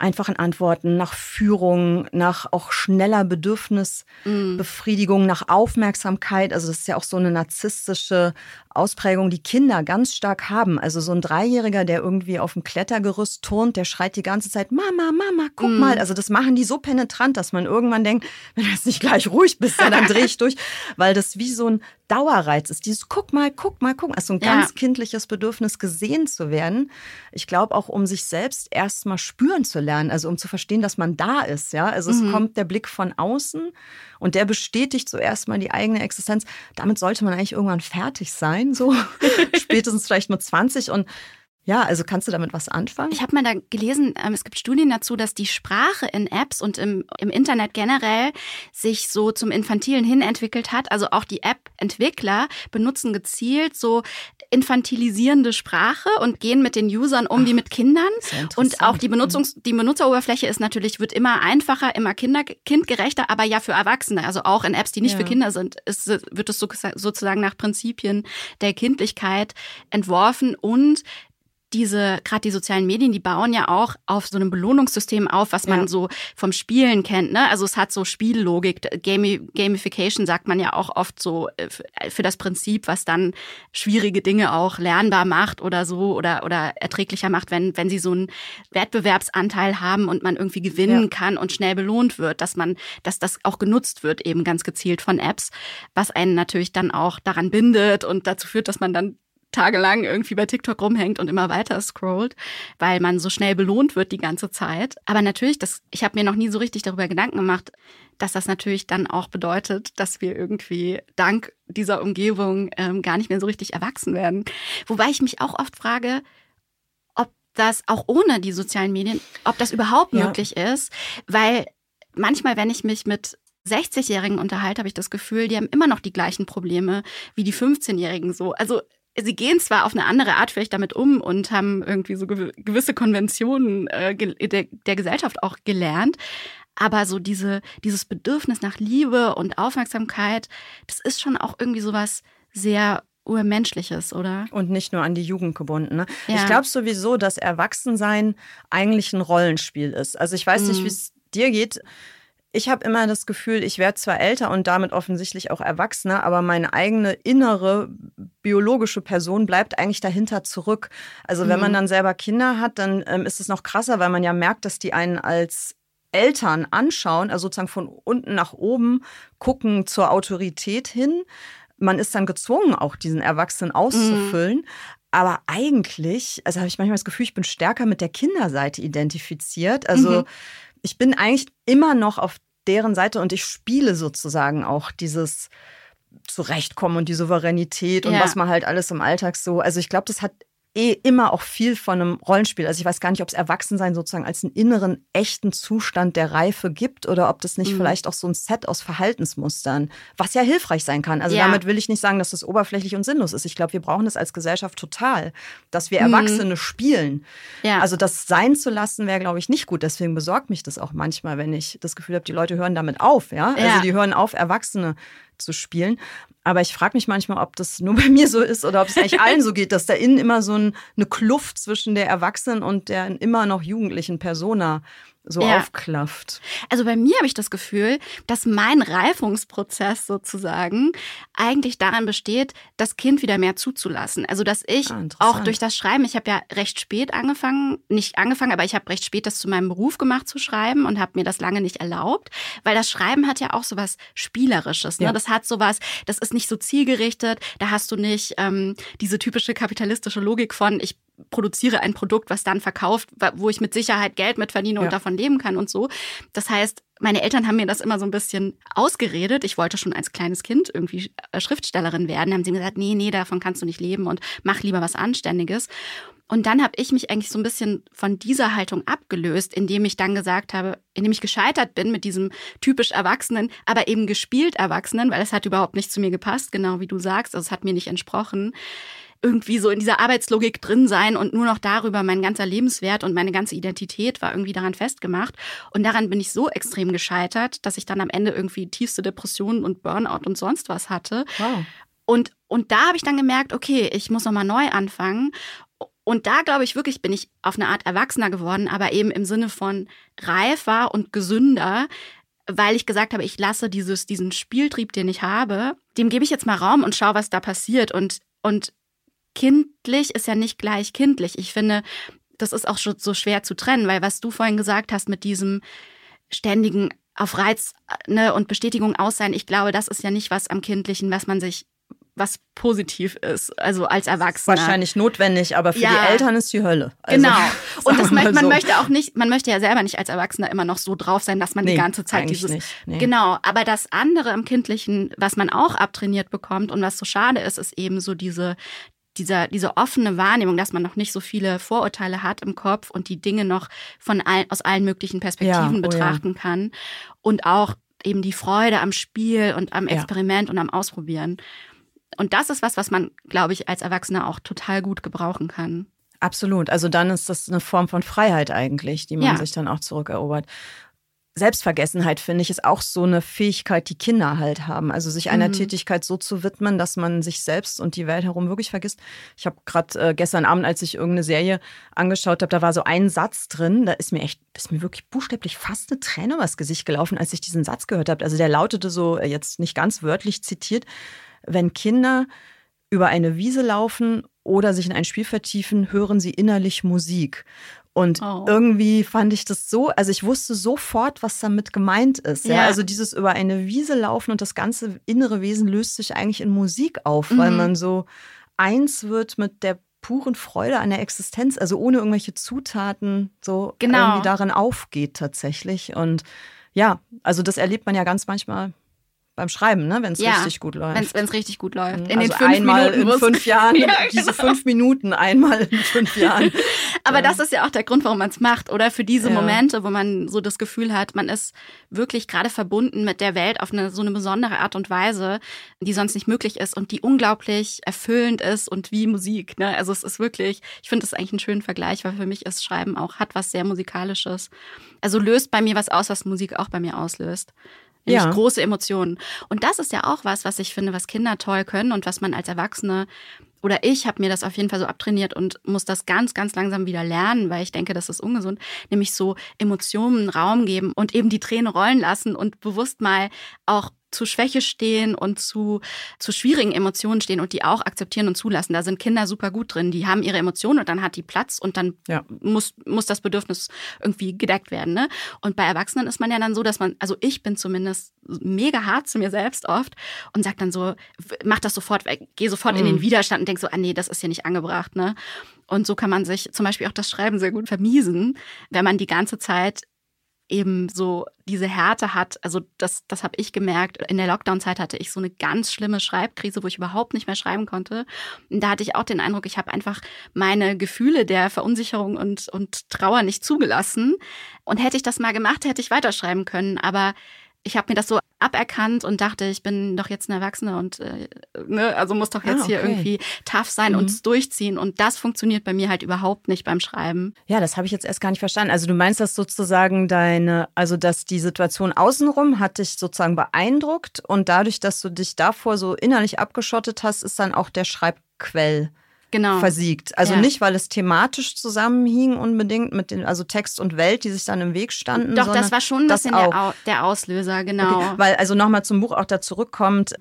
einfachen Antworten, nach Führung, nach auch schneller Bedürfnisbefriedigung, nach Aufmerksamkeit. Also das ist ja auch so eine narzisstische Ausprägung, die Kinder ganz stark haben. Also so ein Dreijähriger, der irgendwie auf dem Klettergerüst turnt, der schreit die ganze Zeit, Mama, Mama, guck Mm. mal. Also das machen die so penetrant, dass man irgendwann denkt, wenn du jetzt nicht gleich ruhig bist, ja, dann dreh ich durch. Weil das wie so ein Dauerreiz ist. Dieses guck mal, guck mal, guck mal. Also ein Ja. ganz kindliches Bedürfnis, gesehen zu werden. Ich glaube auch, um sich selbst erst mal spüren zu lernen, also um zu verstehen, dass man da ist. Ja, also Mhm. es kommt der Blick von außen und der bestätigt so erstmal die eigene Existenz. Damit sollte man eigentlich irgendwann fertig sein, so spätestens vielleicht mit 20 und Ja, also kannst du damit was anfangen? Ich habe mal da gelesen, ähm, es gibt Studien dazu, dass die Sprache in Apps und im, im Internet generell sich so zum Infantilen hin entwickelt hat. Also auch die App-Entwickler benutzen gezielt so infantilisierende Sprache und gehen mit den Usern um Ach, wie mit Kindern. Und auch die Benutzungs die Benutzeroberfläche ist natürlich, wird immer einfacher, immer kinder kindgerechter, aber ja für Erwachsene. Also auch in Apps, die nicht ja. für Kinder sind, ist, wird es sozusagen nach Prinzipien der Kindlichkeit entworfen und diese, gerade die sozialen Medien, die bauen ja auch auf so einem Belohnungssystem auf, was man ja. so vom Spielen kennt. Ne? Also es hat so Spiellogik, Gami Gamification sagt man ja auch oft so äh, äh, für das Prinzip, was dann schwierige Dinge auch lernbar macht oder so oder, oder erträglicher macht, wenn, wenn sie so einen Wettbewerbsanteil haben und man irgendwie gewinnen ja. kann und schnell belohnt wird, dass man, dass das auch genutzt wird, eben ganz gezielt von Apps, was einen natürlich dann auch daran bindet und dazu führt, dass man dann tagelang irgendwie bei TikTok rumhängt und immer weiter scrollt, weil man so schnell belohnt wird die ganze Zeit. Aber natürlich, das, ich habe mir noch nie so richtig darüber Gedanken gemacht, dass das natürlich dann auch bedeutet, dass wir irgendwie dank dieser Umgebung ähm, gar nicht mehr so richtig erwachsen werden. Wobei ich mich auch oft frage, ob das auch ohne die sozialen Medien, ob das überhaupt ja. möglich ist, weil manchmal, wenn ich mich mit 60-Jährigen unterhalte, habe ich das Gefühl, die haben immer noch die gleichen Probleme wie die 15-Jährigen so. Also sie gehen zwar auf eine andere Art vielleicht damit um und haben irgendwie so gewisse Konventionen äh, der, der Gesellschaft auch gelernt, aber so diese, dieses Bedürfnis nach Liebe und Aufmerksamkeit, das ist schon auch irgendwie sowas sehr urmenschliches, oder? Und nicht nur an die Jugend gebunden. Ne? Ja. Ich glaube sowieso, dass Erwachsensein eigentlich ein Rollenspiel ist. Also ich weiß mhm. nicht, wie es dir geht. Ich habe immer das Gefühl, ich werde zwar älter und damit offensichtlich auch erwachsener, aber meine eigene innere biologische Person bleibt eigentlich dahinter zurück. Also wenn man mhm. dann selber Kinder hat, dann ähm, ist es noch krasser, weil man ja merkt, dass die einen als Eltern anschauen, also sozusagen von unten nach oben gucken zur Autorität hin. Man ist dann gezwungen, auch diesen Erwachsenen auszufüllen. Mhm. Aber eigentlich, also habe ich manchmal das Gefühl, ich bin stärker mit der Kinderseite identifiziert. Also mhm ich bin eigentlich immer noch auf deren Seite und ich spiele sozusagen auch dieses Zurechtkommen und die Souveränität und ja. was man halt alles im Alltag so. Also ich glaube, das hat eh immer auch viel von einem Rollenspiel. Also ich weiß gar nicht, ob es Erwachsensein sozusagen als einen inneren, echten Zustand der Reife gibt oder ob das nicht mhm. vielleicht auch so ein Set aus Verhaltensmustern, was ja hilfreich sein kann. Also ja. damit will ich nicht sagen, dass das oberflächlich und sinnlos ist. Ich glaube, wir brauchen das als Gesellschaft total, dass wir mhm. Erwachsene spielen. Ja. Also das sein zu lassen wäre, glaube ich, nicht gut. Deswegen besorgt mich das auch manchmal, wenn ich das Gefühl habe, die Leute hören damit auf. Ja? Also ja. Also die hören auf, Erwachsene zu spielen. Aber ich frage mich manchmal, ob das nur bei mir so ist oder ob es eigentlich allen so geht, dass da innen immer so ein, eine Kluft zwischen der Erwachsenen und der immer noch jugendlichen Persona so ja. aufklafft. Also bei mir habe ich das Gefühl, dass mein Reifungsprozess sozusagen eigentlich daran besteht, das Kind wieder mehr zuzulassen. Also dass ich ah, auch durch das Schreiben, ich habe ja recht spät angefangen, nicht angefangen, aber ich habe recht spät das zu meinem Beruf gemacht zu schreiben und habe mir das lange nicht erlaubt, weil das Schreiben hat ja auch so was Spielerisches. Ne? Ja. Das hat so was, das ist nicht so zielgerichtet, da hast du nicht ähm, diese typische kapitalistische Logik von, ich produziere ein Produkt, was dann verkauft, wo ich mit Sicherheit Geld mit verdiene ja. und davon leben kann und so. Das heißt, meine Eltern haben mir das immer so ein bisschen ausgeredet. Ich wollte schon als kleines Kind irgendwie äh, Schriftstellerin werden. Dann haben sie gesagt, nee, nee, davon kannst du nicht leben und mach lieber was Anständiges. Und dann habe ich mich eigentlich so ein bisschen von dieser Haltung abgelöst, indem ich dann gesagt habe, indem ich gescheitert bin mit diesem typisch Erwachsenen, aber eben gespielt Erwachsenen, weil es hat überhaupt nicht zu mir gepasst, genau wie du sagst. Also es hat mir nicht entsprochen irgendwie so in dieser Arbeitslogik drin sein und nur noch darüber mein ganzer Lebenswert und meine ganze Identität war irgendwie daran festgemacht. Und daran bin ich so extrem gescheitert, dass ich dann am Ende irgendwie tiefste Depressionen und Burnout und sonst was hatte. Wow. Und, und da habe ich dann gemerkt, okay, ich muss nochmal neu anfangen. Und da glaube ich wirklich, bin ich auf eine Art erwachsener geworden, aber eben im Sinne von reifer und gesünder, weil ich gesagt habe, ich lasse dieses, diesen Spieltrieb, den ich habe, dem gebe ich jetzt mal Raum und schaue, was da passiert. Und, und kindlich ist ja nicht gleich kindlich. Ich finde, das ist auch schon so schwer zu trennen, weil was du vorhin gesagt hast mit diesem ständigen auf Reiz ne, und Bestätigung aus sein, ich glaube, das ist ja nicht was am Kindlichen, was man sich was positiv ist, also als Erwachsener. Wahrscheinlich notwendig, aber für ja. die Eltern ist die Hölle. Also, genau. Und das möchte, man so. möchte auch nicht, man möchte ja selber nicht als Erwachsener immer noch so drauf sein, dass man nee, die ganze Zeit dieses. Nicht. Nee. Genau. Aber das andere im Kindlichen, was man auch abtrainiert bekommt und was so schade ist, ist eben so diese dieser, diese offene Wahrnehmung, dass man noch nicht so viele Vorurteile hat im Kopf und die Dinge noch von all, aus allen möglichen Perspektiven Ja, oh betrachten kann. Und auch eben die Freude am Spiel und am Ja. Experiment und am Ausprobieren. Und das ist was, was man, glaube ich, als Erwachsener auch total gut gebrauchen kann. Absolut. Also dann ist das eine Form von Freiheit eigentlich, die man Ja. sich dann auch zurückerobert. Selbstvergessenheit, finde ich, ist auch so eine Fähigkeit, die Kinder halt haben. Also sich einer Mhm. Tätigkeit so zu widmen, dass man sich selbst und die Welt herum wirklich vergisst. Ich habe gerade äh, gestern Abend, als ich irgendeine Serie angeschaut habe, da war so ein Satz drin, da ist mir echt, da ist mir wirklich buchstäblich fast eine Träne übers Gesicht gelaufen, als ich diesen Satz gehört habe. Also der lautete so, äh, jetzt nicht ganz wörtlich zitiert, wenn Kinder über eine Wiese laufen oder sich in ein Spiel vertiefen, hören sie innerlich Musik. Und Oh. irgendwie fand ich das so, also ich wusste sofort, was damit gemeint ist. Ja? Ja. Also dieses über eine Wiese laufen und das ganze innere Wesen löst sich eigentlich in Musik auf, weil Mhm. man so eins wird mit der puren Freude an der Existenz, also ohne irgendwelche Zutaten so Genau. irgendwie darin aufgeht tatsächlich. Und ja, also das erlebt man ja ganz manchmal beim Schreiben, ne? wenn es Ja, richtig gut läuft. Wenn es richtig gut läuft. In den also fünf einmal Minuten. in fünf Jahren, Ja, diese genau. fünf Minuten einmal in fünf Jahren. Aber das ist ja auch der Grund, warum man es macht. Oder für diese Ja. Momente, wo man so das Gefühl hat, man ist wirklich gerade verbunden mit der Welt auf eine so eine besondere Art und Weise, die sonst nicht möglich ist und die unglaublich erfüllend ist und wie Musik. Ne? Also es ist wirklich, ich finde das eigentlich einen schönen Vergleich, weil für mich ist Schreiben auch, hat was sehr Musikalisches. Also löst bei mir was aus, was Musik auch bei mir auslöst. Nämlich Ja. große Emotionen. Und das ist ja auch was, was ich finde, was Kinder toll können und was man als Erwachsene oder ich habe mir das auf jeden Fall so abtrainiert und muss das ganz, ganz langsam wieder lernen, weil ich denke, das ist ungesund. Nämlich so Emotionen Raum geben und eben die Tränen rollen lassen und bewusst mal auch zu Schwäche stehen und zu, zu schwierigen Emotionen stehen und die auch akzeptieren und zulassen. Da sind Kinder super gut drin. Die haben ihre Emotionen und dann hat die Platz und dann Ja. muss, muss das Bedürfnis irgendwie gedeckt werden. Ne? Und bei Erwachsenen ist man ja dann so, dass man, also ich bin zumindest mega hart zu mir selbst oft und sag dann so, mach das sofort weg, geh sofort in Mhm. den Widerstand und denk so, ah nee, das ist hier nicht angebracht. Ne? Und so kann man sich zum Beispiel auch das Schreiben sehr gut vermiesen, wenn man die ganze Zeit eben so diese Härte hat. Also das, das habe ich gemerkt. In der Lockdown-Zeit hatte ich so eine ganz schlimme Schreibkrise, wo ich überhaupt nicht mehr schreiben konnte. Und da hatte ich auch den Eindruck, ich habe einfach meine Gefühle der Verunsicherung und, und Trauer nicht zugelassen. Und hätte ich das mal gemacht, hätte ich weiterschreiben können. Aber ich habe mir das so aberkannt und dachte, ich bin doch jetzt eine Erwachsene und äh, ne, also muss doch jetzt Ah, hier okay. irgendwie tough sein Mhm. und es durchziehen. Und das funktioniert bei mir halt überhaupt nicht beim Schreiben. Ja, das habe ich jetzt erst gar nicht verstanden. Also du meinst das sozusagen deine, also dass die Situation außenrum hat dich sozusagen beeindruckt und dadurch, dass du dich davor so innerlich abgeschottet hast, ist dann auch der Schreibquell Genau. versiegt. Also Ja. nicht, weil es thematisch zusammenhing unbedingt mit den, also Text und Welt, die sich dann im Weg standen. Doch, das war schon ein das bisschen auch. der, Au der Auslöser, genau. Okay, weil also nochmal zum Buch auch da zurückkommt,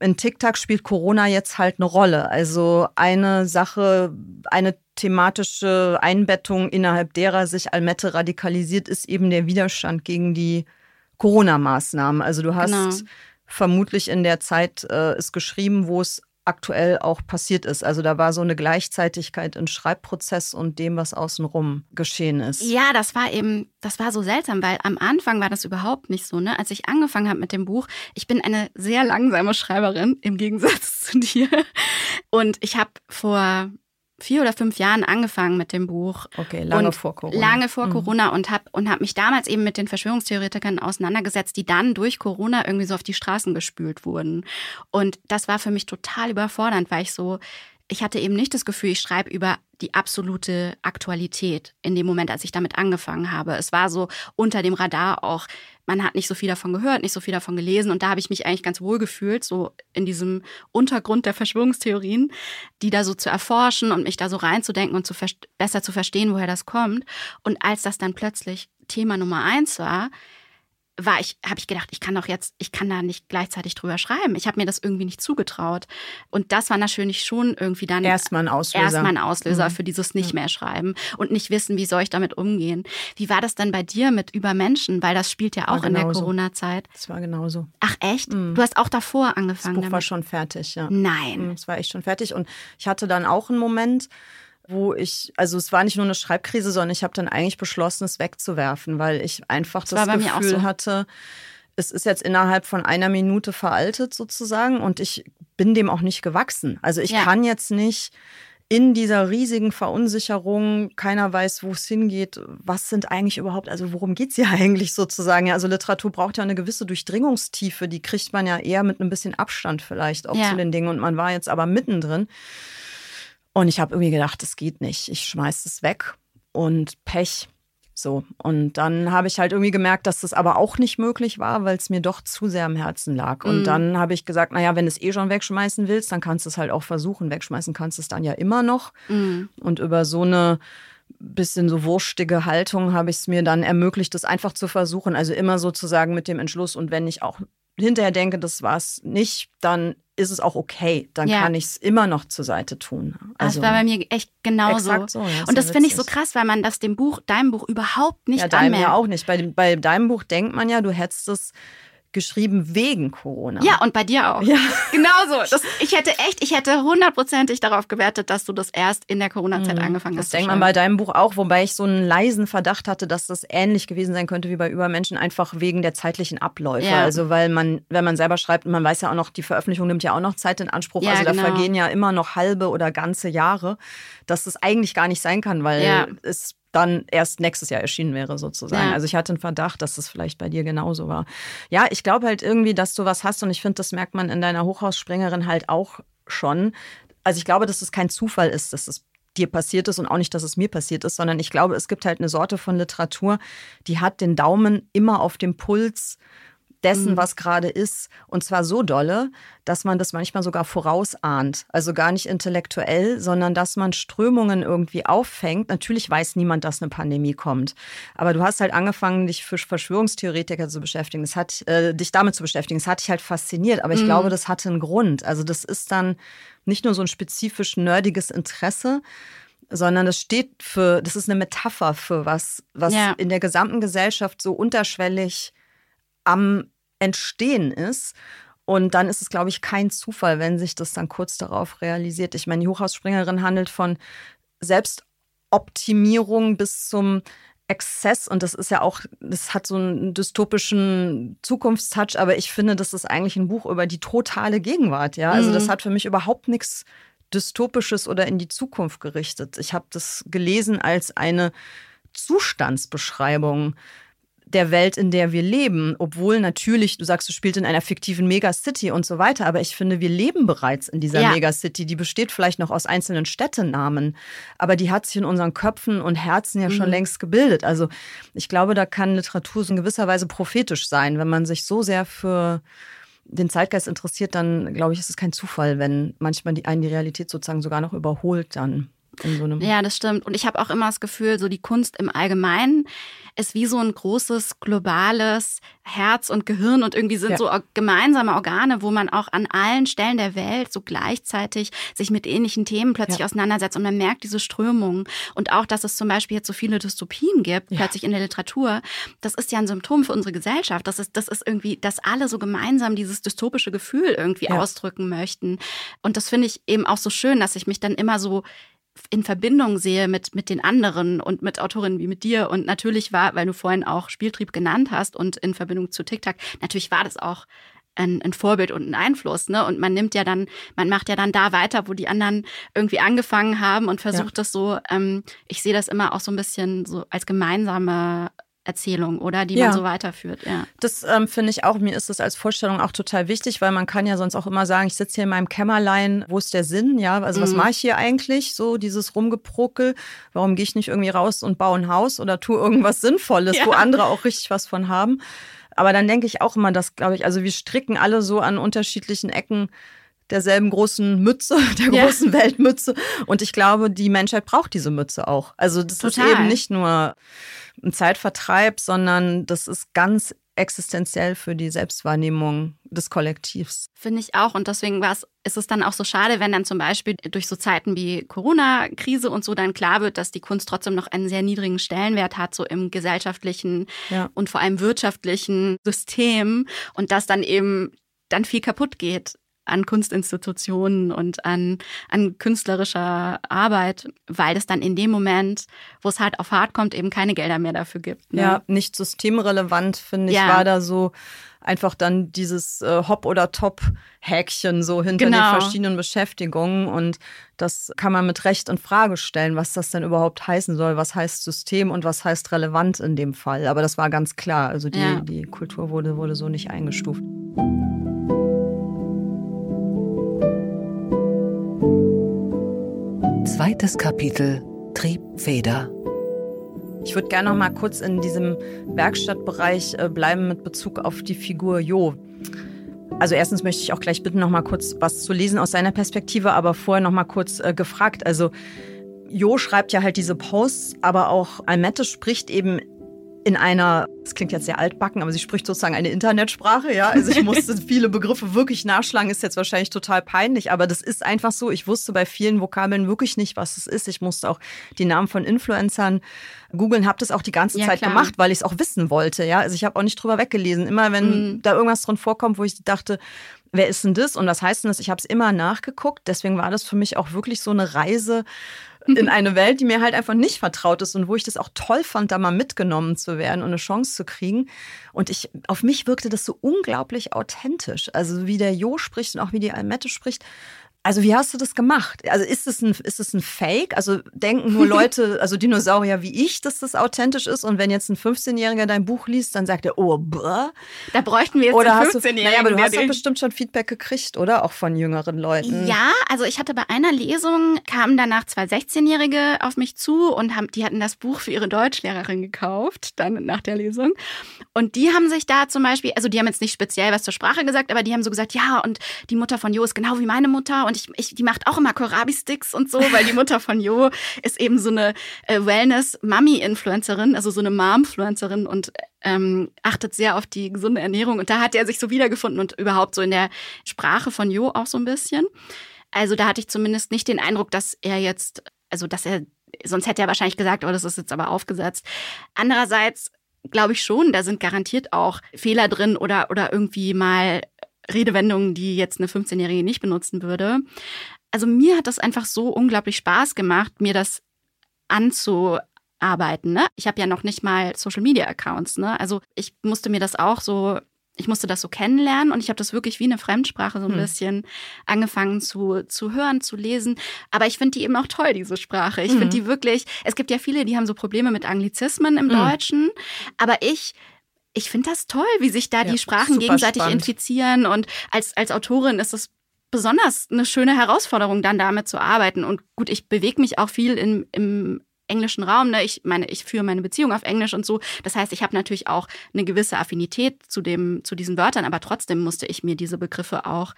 in TikTok spielt Corona jetzt halt eine Rolle. Also eine Sache, eine thematische Einbettung, innerhalb derer sich Almette radikalisiert, ist eben der Widerstand gegen die Corona-Maßnahmen. Also du hast Genau. vermutlich in der Zeit äh, es geschrieben, wo es aktuell auch passiert ist. Also da war so eine Gleichzeitigkeit im Schreibprozess und dem, was außenrum geschehen ist. Ja, das war eben, das war so seltsam, weil am Anfang war das überhaupt nicht so. Ne? Als ich angefangen habe mit dem Buch, ich bin eine sehr langsame Schreiberin im Gegensatz zu dir. Und ich habe vor vier oder fünf Jahren angefangen mit dem Buch. Okay, lange und vor Corona. Lange vor Mhm. Corona und habe und hab mich damals eben mit den Verschwörungstheoretikern auseinandergesetzt, die dann durch Corona irgendwie so auf die Straßen gespült wurden. Und das war für mich total überfordernd, weil ich so, ich hatte eben nicht das Gefühl, ich schreibe über die absolute Aktualität in dem Moment, als ich damit angefangen habe. Es war so unter dem Radar auch, man hat nicht so viel davon gehört, nicht so viel davon gelesen und da habe ich mich eigentlich ganz wohl gefühlt, so in diesem Untergrund der Verschwörungstheorien, die da so zu erforschen und mich da so reinzudenken und zu besser zu verstehen, woher das kommt. Und als das dann plötzlich Thema Nummer eins war, war ich, habe ich gedacht, ich kann doch jetzt, ich kann da nicht gleichzeitig drüber schreiben. Ich habe mir das irgendwie nicht zugetraut. Und das war natürlich schon irgendwie dann Erstmal ein Auslöser. erstmal ein Auslöser Mhm. für dieses nicht mehr schreiben und nicht wissen, wie soll ich damit umgehen. Wie war das denn bei dir mit Übermenschen? Weil das spielt ja War auch in der genauso. Corona-Zeit. Das war genauso. Ach echt? Mhm. Du hast auch davor Das angefangen Buch war damit? schon fertig, ja. Nein. Es war echt schon fertig. Und ich hatte dann auch einen Moment, wo ich, also es war nicht nur eine Schreibkrise, sondern ich habe dann eigentlich beschlossen, es wegzuwerfen, weil ich einfach Das das, Gefühl so. hatte, es ist jetzt innerhalb von einer Minute veraltet sozusagen und ich bin dem auch nicht gewachsen. Also ich Ja. kann jetzt nicht in dieser riesigen Verunsicherung, keiner weiß, wo es hingeht, was sind eigentlich überhaupt, also worum geht es hier eigentlich sozusagen? Ja, also Literatur braucht ja eine gewisse Durchdringungstiefe, die kriegt man ja eher mit ein bisschen Abstand vielleicht auch Ja. zu den Dingen und man war jetzt aber mittendrin. Und ich habe irgendwie gedacht, das geht nicht. Ich schmeiß es weg und Pech. So. Und dann habe ich halt irgendwie gemerkt, dass das aber auch nicht möglich war, weil es mir doch zu sehr am Herzen lag. Und Mhm. dann habe ich gesagt, naja, wenn du es eh schon wegschmeißen willst, dann kannst du es halt auch versuchen. Wegschmeißen kannst du es dann ja immer noch. Mhm. Und über so eine bisschen so wurstige Haltung habe ich es mir dann ermöglicht, das einfach zu versuchen. Also immer sozusagen mit dem Entschluss. Und wenn ich auch hinterher denke, das war es nicht, dann ist es auch okay. Dann Ja. kann ich es immer noch zur Seite tun. Also, das war bei mir echt genauso. so. ist Und ja das finde ich so krass, weil man das dem Buch, deinem Buch überhaupt nicht Ja, deinem anmerkt. ja auch nicht. Bei, dem- bei deinem Buch denkt man ja, du hättest es geschrieben wegen Corona. Ja, und bei dir auch. Ja. Genauso. Das, ich hätte echt, ich hätte hundertprozentig darauf gewertet, dass du das erst in der Corona-Zeit angefangen Mhm. Das hast. zu denkt man bei deinem Buch auch, wobei ich so einen leisen Verdacht hatte, dass das ähnlich gewesen sein könnte wie bei Übermenschen, einfach wegen der zeitlichen Abläufe. Ja. Also weil man, wenn man selber schreibt, man weiß ja auch noch, die Veröffentlichung nimmt ja auch noch Zeit in Anspruch. Ja, also da genau. vergehen ja immer noch halbe oder ganze Jahre, dass das eigentlich gar nicht sein kann, weil Ja. es dann erst nächstes Jahr erschienen wäre sozusagen. Ja. Also ich hatte einen Verdacht, dass das vielleicht bei dir genauso war. Ja, ich glaube halt irgendwie, dass du was hast und ich finde, das merkt man in deiner Hochhausspringerin halt auch schon. Also ich glaube, dass es kein Zufall ist, dass es dir passiert ist und auch nicht, dass es mir passiert ist, sondern ich glaube, es gibt halt eine Sorte von Literatur, die hat den Daumen immer auf dem Puls dessen, Mhm. was gerade ist. Und zwar so dolle, dass man das manchmal sogar vorausahnt. Also gar nicht intellektuell, sondern dass man Strömungen irgendwie auffängt. Natürlich weiß niemand, dass eine Pandemie kommt. Aber du hast halt angefangen, dich für Verschwörungstheoretiker zu beschäftigen. Das hat äh, dich damit zu beschäftigen. Das hat dich halt fasziniert. Aber ich Mhm. glaube, das hatte einen Grund. Also das ist dann nicht nur so ein spezifisch nerdiges Interesse, sondern das steht für, das ist eine Metapher für was, was Ja. in der gesamten Gesellschaft so unterschwellig am Entstehen ist. Und dann ist es, glaube ich, kein Zufall, wenn sich das dann kurz darauf realisiert. Ich meine, die Hochhausspringerin handelt von Selbstoptimierung bis zum Exzess und das ist ja auch, das hat so einen dystopischen Zukunftstouch, aber ich finde, das ist eigentlich ein Buch über die totale Gegenwart, ja. Also Mhm. das hat für mich überhaupt nichts Dystopisches oder in die Zukunft gerichtet. Ich habe das gelesen als eine Zustandsbeschreibung der Welt, in der wir leben, obwohl natürlich, du sagst, du spielst in einer fiktiven Megacity und so weiter, aber ich finde, wir leben bereits in dieser Ja. Megacity. Die besteht vielleicht noch aus einzelnen Städtenamen, aber die hat sich in unseren Köpfen und Herzen ja schon Mhm. längst gebildet. Also ich glaube, da kann Literatur so in gewisser Weise prophetisch sein. Wenn man sich so sehr für den Zeitgeist interessiert, dann glaube ich, ist es kein Zufall, wenn manchmal die einen die Realität sozusagen sogar noch überholt dann in so einem. Ja, das stimmt. Und ich habe auch immer das Gefühl, so die Kunst im Allgemeinen ist wie so ein großes globales Herz und Gehirn und irgendwie sind Ja. so gemeinsame Organe, wo man auch an allen Stellen der Welt so gleichzeitig sich mit ähnlichen Themen plötzlich Ja. auseinandersetzt und man merkt diese Strömungen und auch, dass es zum Beispiel jetzt so viele Dystopien gibt, Ja. plötzlich in der Literatur. Das ist ja ein Symptom für unsere Gesellschaft. Das ist, das ist irgendwie, dass alle so gemeinsam dieses dystopische Gefühl irgendwie ausdrücken möchten. Und das finde ich eben auch so schön, dass ich mich dann immer so in Verbindung sehe mit, mit den anderen und mit Autorinnen wie mit dir. Und natürlich war, weil du vorhin auch Spieltrieb genannt hast und in Verbindung zu TikTok, natürlich war das auch ein, ein Vorbild und ein Einfluss, ne? Und man nimmt ja dann, man macht ja dann da weiter, wo die anderen irgendwie angefangen haben und versucht das so, ähm, ich sehe das immer auch so ein bisschen so als gemeinsame Erzählung, oder? Die Ja. man so weiterführt, ja. Das ähm, finde ich auch, mir ist das als Vorstellung auch total wichtig, weil man kann ja sonst auch immer sagen, ich sitze hier in meinem Kämmerlein, wo ist der Sinn? Ja, also was Mhm. mache ich hier eigentlich? So dieses Rumgepruckel. Warum gehe ich nicht irgendwie raus und baue ein Haus oder tue irgendwas Sinnvolles, wo Ja. andere auch richtig was von haben? Aber dann denke ich auch immer, dass, glaube ich, also wir stricken alle so an unterschiedlichen Ecken derselben großen Mütze, der Ja. großen Weltmütze. Und ich glaube, die Menschheit braucht diese Mütze auch. Also das Total. ist eben nicht nur ein Zeitvertreib, sondern das ist ganz existenziell für die Selbstwahrnehmung des Kollektivs. Finde ich auch. Und deswegen war's, ist es dann auch so schade, wenn dann zum Beispiel durch so Zeiten wie Corona-Krise und so dann klar wird, dass die Kunst trotzdem noch einen sehr niedrigen Stellenwert hat, so im gesellschaftlichen Ja. und vor allem wirtschaftlichen System und dass dann eben dann viel kaputt geht. An Kunstinstitutionen und an, an künstlerischer Arbeit, weil es dann in dem Moment, wo es halt auf hart kommt, eben keine Gelder mehr dafür gibt. Ne? Ja, nicht systemrelevant, finde ich, ja. war da so einfach dann dieses äh, Hop- oder Top-Häkchen so hinter genau. den verschiedenen Beschäftigungen. Und das kann man mit Recht in Frage stellen, was das denn überhaupt heißen soll. Was heißt System und was heißt relevant in dem Fall. Aber das war ganz klar. Also die, ja. die Kultur wurde, wurde so nicht eingestuft. Zweites Kapitel Triebfeder. Ich würde gerne noch mal kurz in diesem Werkstattbereich äh, bleiben mit Bezug auf die Figur Jo. Also erstens möchte ich auch gleich bitten, noch mal kurz was zu lesen aus seiner Perspektive, aber vorher noch mal kurz äh, gefragt. Also Jo schreibt ja halt diese Posts, aber auch Almette spricht eben in einer, das klingt jetzt sehr altbacken, aber sie spricht sozusagen eine Internetsprache, ja. Also ich musste viele Begriffe wirklich nachschlagen, ist jetzt wahrscheinlich total peinlich, aber das ist einfach so. Ich wusste bei vielen Vokabeln wirklich nicht, was es ist. Ich musste auch die Namen von Influencern googeln, habe das auch die ganze ja, Zeit klar. gemacht, weil ich es auch wissen wollte, ja. Also ich habe auch nicht drüber weggelesen. Immer wenn mhm. da irgendwas drin vorkommt, wo ich dachte, wer ist denn das und was heißt denn das? Ich habe es immer nachgeguckt. Deswegen war das für mich auch wirklich so eine Reise in eine Welt, die mir halt einfach nicht vertraut ist und wo ich das auch toll fand, da mal mitgenommen zu werden und eine Chance zu kriegen. Und ich, auf mich wirkte das so unglaublich authentisch. Also wie der Jo spricht und auch wie die Almette spricht. Also wie hast du das gemacht? Also ist es ein, ist es ein Fake? Also denken nur Leute, also Dinosaurier wie ich, dass das authentisch ist? Und wenn jetzt ein 15-Jähriger dein Buch liest, dann sagt er, oh, bäh. Da bräuchten wir jetzt oder einen 15-Jährigen. Naja, aber du hast doch bestimmt schon Feedback gekriegt, oder? Auch von jüngeren Leuten. Ja, also ich hatte bei einer Lesung, kamen danach zwei 16-Jährige auf mich zu und haben, die hatten das Buch für ihre Deutschlehrerin gekauft, dann nach der Lesung. Und die haben sich da zum Beispiel, also die haben jetzt nicht speziell was zur Sprache gesagt, aber die haben so gesagt, ja, und die Mutter von Jo ist genau wie meine Mutter und ich, ich, die macht auch immer Kohlrabi-Sticks und so, weil die Mutter von Jo ist eben so eine äh, Wellness-Mummy-Influencerin, also so eine Mom-Influencerin und ähm, achtet sehr auf die gesunde Ernährung. Und da hat er sich so wiedergefunden und überhaupt so in der Sprache von Jo auch so ein bisschen. Also da hatte ich zumindest nicht den Eindruck, dass er jetzt, also dass er, sonst hätte er wahrscheinlich gesagt, oh, das ist jetzt aber aufgesetzt. Andererseits glaube ich schon, da sind garantiert auch Fehler drin oder, oder irgendwie mal Redewendungen, die jetzt eine 15-Jährige nicht benutzen würde. Also mir hat das einfach so unglaublich Spaß gemacht, mir das anzuarbeiten. Ne? Ich habe ja noch nicht mal Social Media Accounts. Ne? Also ich musste mir das auch so ich musste das so kennenlernen und ich habe das wirklich wie eine Fremdsprache so ein hm. bisschen angefangen zu, zu hören, zu lesen. Aber ich finde die eben auch toll, diese Sprache. Ich hm. finde die wirklich, es gibt ja viele, die haben so Probleme mit Anglizismen im hm. Deutschen. Aber ich ich finde das toll, wie sich da ja, die Sprachen gegenseitig spannend. infizieren. Und als, als Autorin ist es besonders eine schöne Herausforderung, dann damit zu arbeiten. Und gut, ich bewege mich auch viel in, im englischen Raum. Ne? Ich meine, ich führe meine Beziehung auf Englisch und so. Das heißt, ich habe natürlich auch eine gewisse Affinität zu, dem, zu diesen Wörtern, aber trotzdem musste ich mir diese Begriffe auch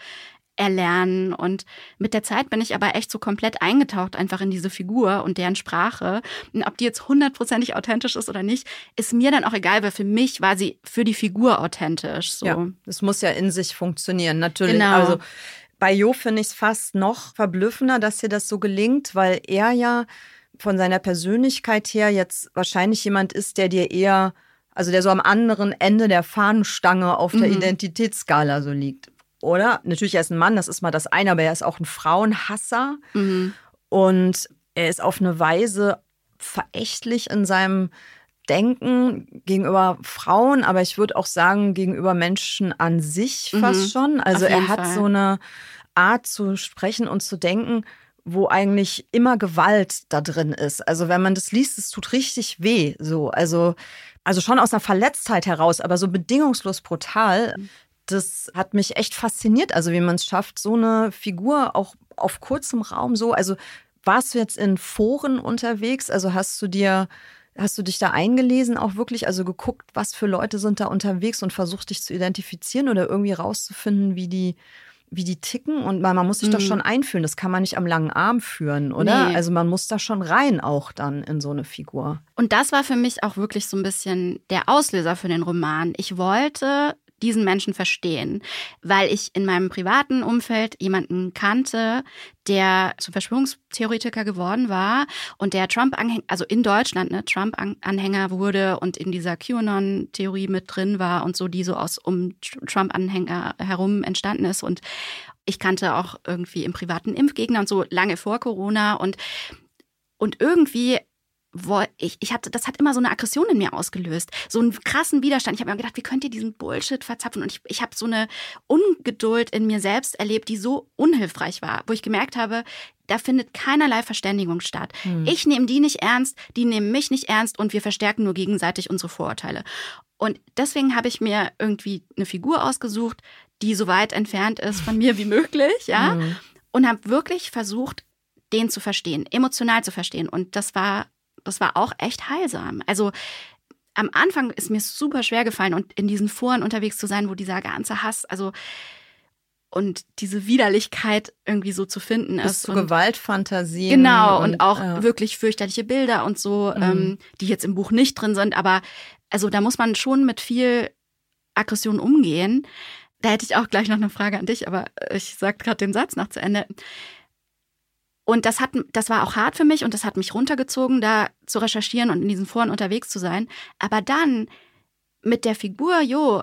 erlernen. Und mit der Zeit bin ich aber echt so komplett eingetaucht einfach in diese Figur und deren Sprache. Und ob die jetzt hundertprozentig authentisch ist oder nicht, ist mir dann auch egal, weil für mich war sie für die Figur authentisch. So. Ja, es muss ja in sich funktionieren, natürlich. Genau. Also bei Jo finde ich es fast noch verblüffender, dass ihr das so gelingt, weil er ja von seiner Persönlichkeit her jetzt wahrscheinlich jemand ist, der dir eher, also der so am anderen Ende der Fahnenstange auf der mhm. Identitätsskala so liegt oder? Natürlich, er ist ein Mann, das ist mal das eine, aber er ist auch ein Frauenhasser. Mhm. Und er ist auf eine Weise verächtlich in seinem Denken gegenüber Frauen, aber ich würde auch sagen, gegenüber Menschen an sich mhm. fast schon. Also er hat Fall. so eine Art zu sprechen und zu denken, wo eigentlich immer Gewalt da drin ist. Also wenn man das liest, es tut richtig weh. So, also, also schon aus einer Verletztheit heraus, aber so bedingungslos brutal. Das hat mich echt fasziniert, also wie man es schafft, so eine Figur auch auf kurzem Raum so, also warst du jetzt in Foren unterwegs, also hast du dir Hast du dich da eingelesen, auch wirklich, also geguckt, was für Leute sind da unterwegs und versucht dich zu identifizieren oder irgendwie rauszufinden, wie die, wie die ticken? Und man, man muss sich mhm. doch schon einfühlen. Das kann man nicht am langen Arm führen, oder? Nee. Also man muss da schon rein auch dann in so eine Figur. Und das war für mich auch wirklich so ein bisschen der Auslöser für den Roman. Ich wollte diesen Menschen verstehen, weil ich in meinem privaten Umfeld jemanden kannte, der zum Verschwörungstheoretiker geworden war und der Trump-Anhänger, also in Deutschland, ne, Trump-Anhänger wurde und in dieser QAnon-Theorie mit drin war und so, die so aus um Trump-Anhänger herum entstanden ist. Und ich kannte auch irgendwie im privaten Impfgegner und so lange vor Corona. Und, und irgendwie ich, ich hatte, das hat immer so eine Aggression in mir ausgelöst, so einen krassen Widerstand. Ich habe mir gedacht, wie könnt ihr diesen Bullshit verzapfen? Und ich, ich habe so eine Ungeduld in mir selbst erlebt, die so unhilfreich war, wo ich gemerkt habe, da findet keinerlei Verständigung statt. Hm. Ich nehme die nicht ernst, die nehmen mich nicht ernst und wir verstärken nur gegenseitig unsere Vorurteile. Und deswegen habe ich mir irgendwie eine Figur ausgesucht, die so weit entfernt ist von mir wie möglich, ja, hm. und habe wirklich versucht, den zu verstehen, emotional zu verstehen. Und das war das war auch echt heilsam. Also am Anfang ist mir super schwer gefallen und in diesen Foren unterwegs zu sein, wo dieser ganze Hass, also und diese Widerlichkeit irgendwie so zu finden Bis ist. Zu Gewaltfantasien. Genau, und, und auch ja. wirklich fürchterliche Bilder und so, mhm. ähm, die jetzt im Buch nicht drin sind. Aber also da muss man schon mit viel Aggression umgehen. Da hätte ich auch gleich noch eine Frage an dich, aber ich sage gerade den Satz noch zu Ende. Und das hat, das war auch hart für mich und das hat mich runtergezogen, da zu recherchieren und in diesen Foren unterwegs zu sein. Aber dann mit der Figur Jo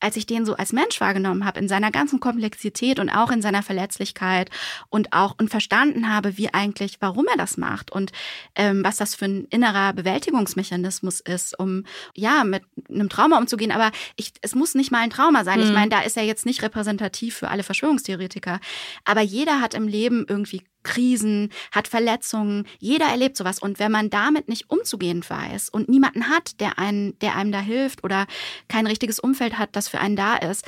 als ich den so als Mensch wahrgenommen habe, in seiner ganzen Komplexität und auch in seiner Verletzlichkeit und auch und verstanden habe, wie eigentlich, warum er das macht und ähm, was das für ein innerer Bewältigungsmechanismus ist, um ja mit einem Trauma umzugehen. Aber ich, es muss nicht mal ein Trauma sein. Mhm. Ich meine, da ist er jetzt nicht repräsentativ für alle Verschwörungstheoretiker. Aber jeder hat im Leben irgendwie Krisen, hat Verletzungen. Jeder erlebt sowas. Und wenn man damit nicht umzugehen weiß und niemanden hat, der einen, der einem da hilft oder kein richtiges Umfeld hat, das für einen da ist,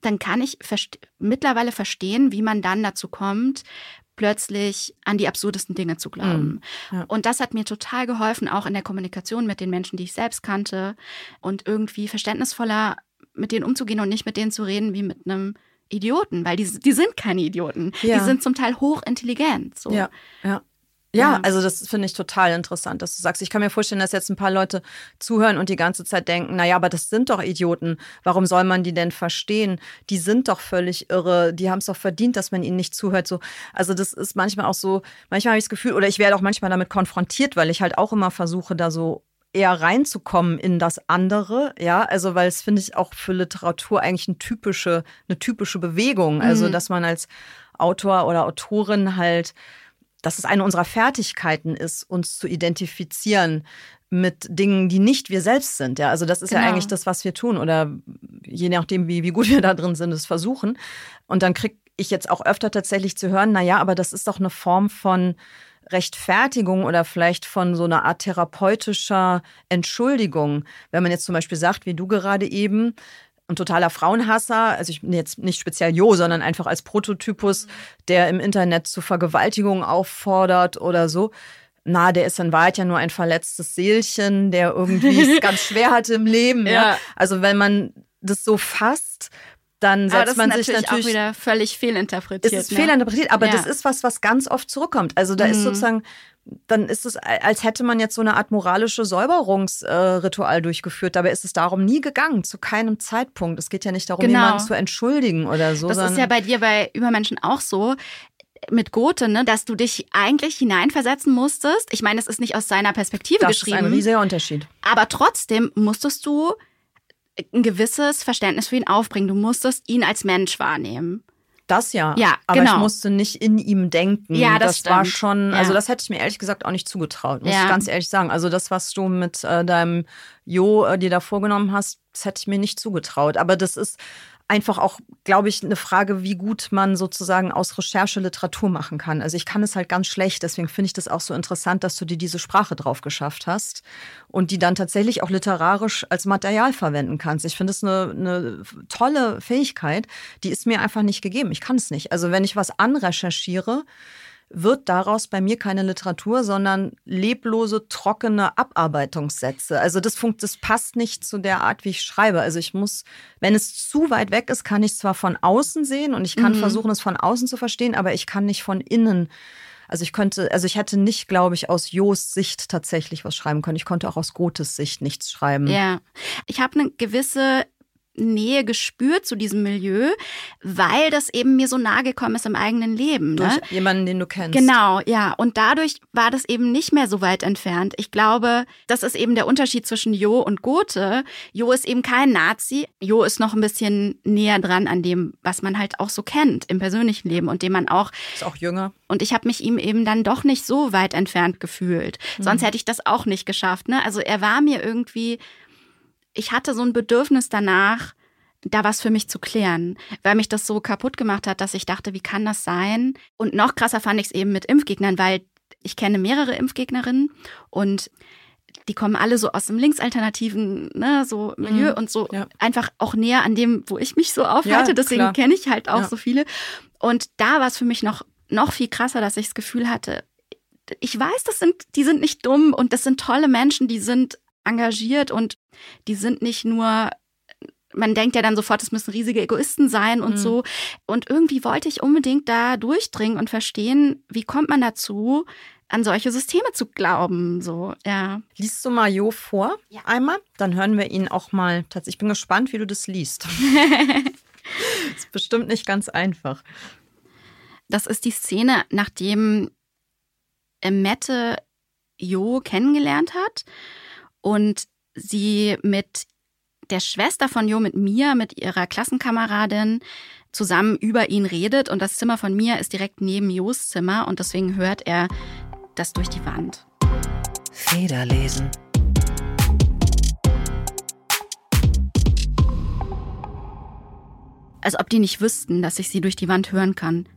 dann kann ich verste mittlerweile verstehen, wie man dann dazu kommt, plötzlich an die absurdesten Dinge zu glauben. Mm, ja. Und das hat mir total geholfen, auch in der Kommunikation mit den Menschen, die ich selbst kannte und irgendwie verständnisvoller mit denen umzugehen und nicht mit denen zu reden wie mit einem Idioten, weil die, die sind keine Idioten. Ja. Die sind zum Teil hochintelligent. So. Ja, ja. Ja, also das finde ich total interessant, dass du sagst. Ich kann mir vorstellen, dass jetzt ein paar Leute zuhören und die ganze Zeit denken, naja, aber das sind doch Idioten. Warum soll man die denn verstehen? Die sind doch völlig irre. Die haben es doch verdient, dass man ihnen nicht zuhört. So, also das ist manchmal auch so, manchmal habe ich das Gefühl, oder ich werde auch manchmal damit konfrontiert, weil ich halt auch immer versuche, da so eher reinzukommen in das andere, ja, also weil es finde ich auch für Literatur eigentlich eine typische, eine typische Bewegung, also mhm. dass man als Autor oder Autorin halt, dass es eine unserer Fertigkeiten ist, uns zu identifizieren mit Dingen, die nicht wir selbst sind, ja, also das ist genau. ja eigentlich das, was wir tun oder je nachdem, wie, wie gut wir da drin sind, es versuchen und dann kriege ich jetzt auch öfter tatsächlich zu hören, na ja, aber das ist doch eine Form von Rechtfertigung oder vielleicht von so einer Art therapeutischer Entschuldigung. Wenn man jetzt zum Beispiel sagt, wie du gerade eben, ein totaler Frauenhasser, also ich jetzt nicht speziell Jo, sondern einfach als Prototypus, der im Internet zu Vergewaltigung auffordert oder so. Na, der ist in Wahrheit ja nur ein verletztes Seelchen, der irgendwie es ganz schwer hatte im Leben. Ja. ja. Also wenn man das so fasst, dann setzt man sich natürlich, natürlich auch wieder völlig fehlinterpretiert. Es ist ne? fehlinterpretiert, aber ja. das ist was, was ganz oft zurückkommt. Also da mhm. ist sozusagen, dann ist es, als hätte man jetzt so eine Art moralische Säuberungsritual äh, durchgeführt. Dabei ist es darum nie gegangen, zu keinem Zeitpunkt. Es geht ja nicht darum, genau. jemanden zu entschuldigen oder so. Das ist ja bei dir bei Übermenschen auch so mit Goethe, ne, dass du dich eigentlich hineinversetzen musstest. Ich meine, es ist nicht aus seiner Perspektive das geschrieben. Das ist ein riesiger Unterschied. Aber trotzdem musstest du ein gewisses Verständnis für ihn aufbringen. Du musstest ihn als Mensch wahrnehmen. Das ja. Ja, aber genau. ich musste nicht in ihm denken. Ja, das, das war schon, also das hätte ich mir ehrlich gesagt auch nicht zugetraut, muss ja. ich ganz ehrlich sagen. Also das, was du mit äh, deinem Jo äh, dir da vorgenommen hast, das hätte ich mir nicht zugetraut. Aber das ist einfach auch, glaube ich, eine Frage, wie gut man sozusagen aus Recherche Literatur machen kann. Also ich kann es halt ganz schlecht, deswegen finde ich das auch so interessant, dass du dir diese Sprache drauf geschafft hast und die dann tatsächlich auch literarisch als Material verwenden kannst. Ich finde es eine, eine tolle Fähigkeit, die ist mir einfach nicht gegeben. Ich kann es nicht. Also wenn ich was anrecherchiere, wird daraus bei mir keine Literatur, sondern leblose, trockene Abarbeitungssätze. Also das, funkt, das passt nicht zu der Art, wie ich schreibe. Also ich muss, wenn es zu weit weg ist, kann ich zwar von außen sehen und ich kann mhm. versuchen, es von außen zu verstehen, aber ich kann nicht von innen. Also ich könnte, also ich hätte nicht, glaube ich, aus Jos Sicht tatsächlich was schreiben können. Ich konnte auch aus Goethes Sicht nichts schreiben. Ja, ich habe eine gewisse Nähe gespürt zu diesem Milieu, weil das eben mir so nahe gekommen ist im eigenen Leben. Ne? Durch jemanden, den du kennst. Genau, ja. Und dadurch war das eben nicht mehr so weit entfernt. Ich glaube, das ist eben der Unterschied zwischen Jo und Gothe. Jo ist eben kein Nazi. Jo ist noch ein bisschen näher dran an dem, was man halt auch so kennt im persönlichen Leben und dem man auch. Ist auch jünger. Und ich habe mich ihm eben dann doch nicht so weit entfernt gefühlt. Mhm. Sonst hätte ich das auch nicht geschafft. Ne? Also er war mir irgendwie, ich hatte so ein Bedürfnis danach, da was für mich zu klären, weil mich das so kaputt gemacht hat, dass ich dachte, wie kann das sein? Und noch krasser fand ich es eben mit Impfgegnern, weil ich kenne mehrere Impfgegnerinnen und die kommen alle so aus dem linksalternativen, ne, so Milieu mhm, und so ja. einfach auch näher an dem, wo ich mich so aufhalte. Ja, Deswegen kenne ich halt auch ja. so viele. Und da war es für mich noch, noch viel krasser, dass ich das Gefühl hatte, ich weiß, das sind, die sind nicht dumm und das sind tolle Menschen, die sind engagiert und die sind nicht nur man denkt ja dann sofort, es müssen riesige Egoisten sein und mhm. so. Und irgendwie wollte ich unbedingt da durchdringen und verstehen, wie kommt man dazu, an solche Systeme zu glauben. So, ja. Liest du mal Jo vor ja. einmal? Dann hören wir ihn auch mal. Ich bin gespannt, wie du das liest. ist bestimmt nicht ganz einfach. Das ist die Szene, nachdem Mette Jo kennengelernt hat und sie mit der Schwester von Jo, mit Mia, mit ihrer Klassenkameradin zusammen über ihn redet und das Zimmer von Mia ist direkt neben Jos Zimmer und deswegen hört er das durch die Wand. Federlesen. Als ob die nicht wüssten, dass ich sie durch die Wand hören kann.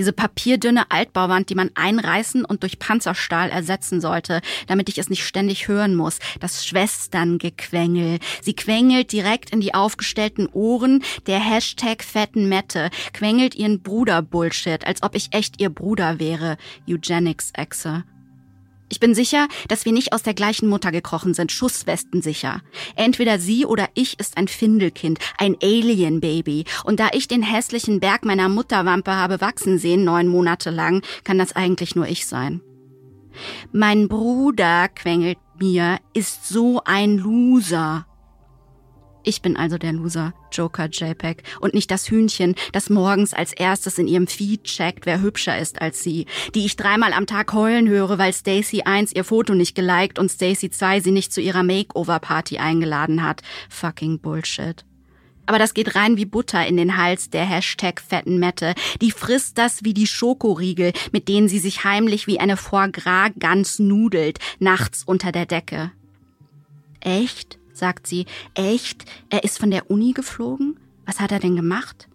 Diese papierdünne Altbauwand, die man einreißen und durch Panzerstahl ersetzen sollte, damit ich es nicht ständig hören muss. Das Schwesterngequengel. Sie quengelt direkt in die aufgestellten Ohren der Hashtag fetten Mette, quengelt ihren Bruder-Bullshit, als ob ich echt ihr Bruder wäre. Eugenics-Exe. Ich bin sicher, dass wir nicht aus der gleichen Mutter gekrochen sind, Schusswesten sicher. Entweder sie oder ich ist ein Findelkind, ein Alien-Baby. Und da ich den hässlichen Berg meiner Mutterwampe habe wachsen sehen, neun Monate lang, kann das eigentlich nur ich sein. Mein Bruder, quengelt mir, ist so ein Loser. Ich bin also der Loser, Joker JPEG, und nicht das Hühnchen, das morgens als erstes in ihrem Feed checkt, wer hübscher ist als sie, die ich dreimal am Tag heulen höre, weil Stacy 1 ihr Foto nicht geliked und Stacy 2 sie nicht zu ihrer Makeover-Party eingeladen hat. Fucking Bullshit. Aber das geht rein wie Butter in den Hals der Hashtag fetten Mette. Die frisst das wie die Schokoriegel, mit denen sie sich heimlich wie eine Foie Gras Gans nudelt, nachts unter der Decke. Echt? Sagt sie. Echt? Er ist von der Uni geflogen? Was hat er denn gemacht?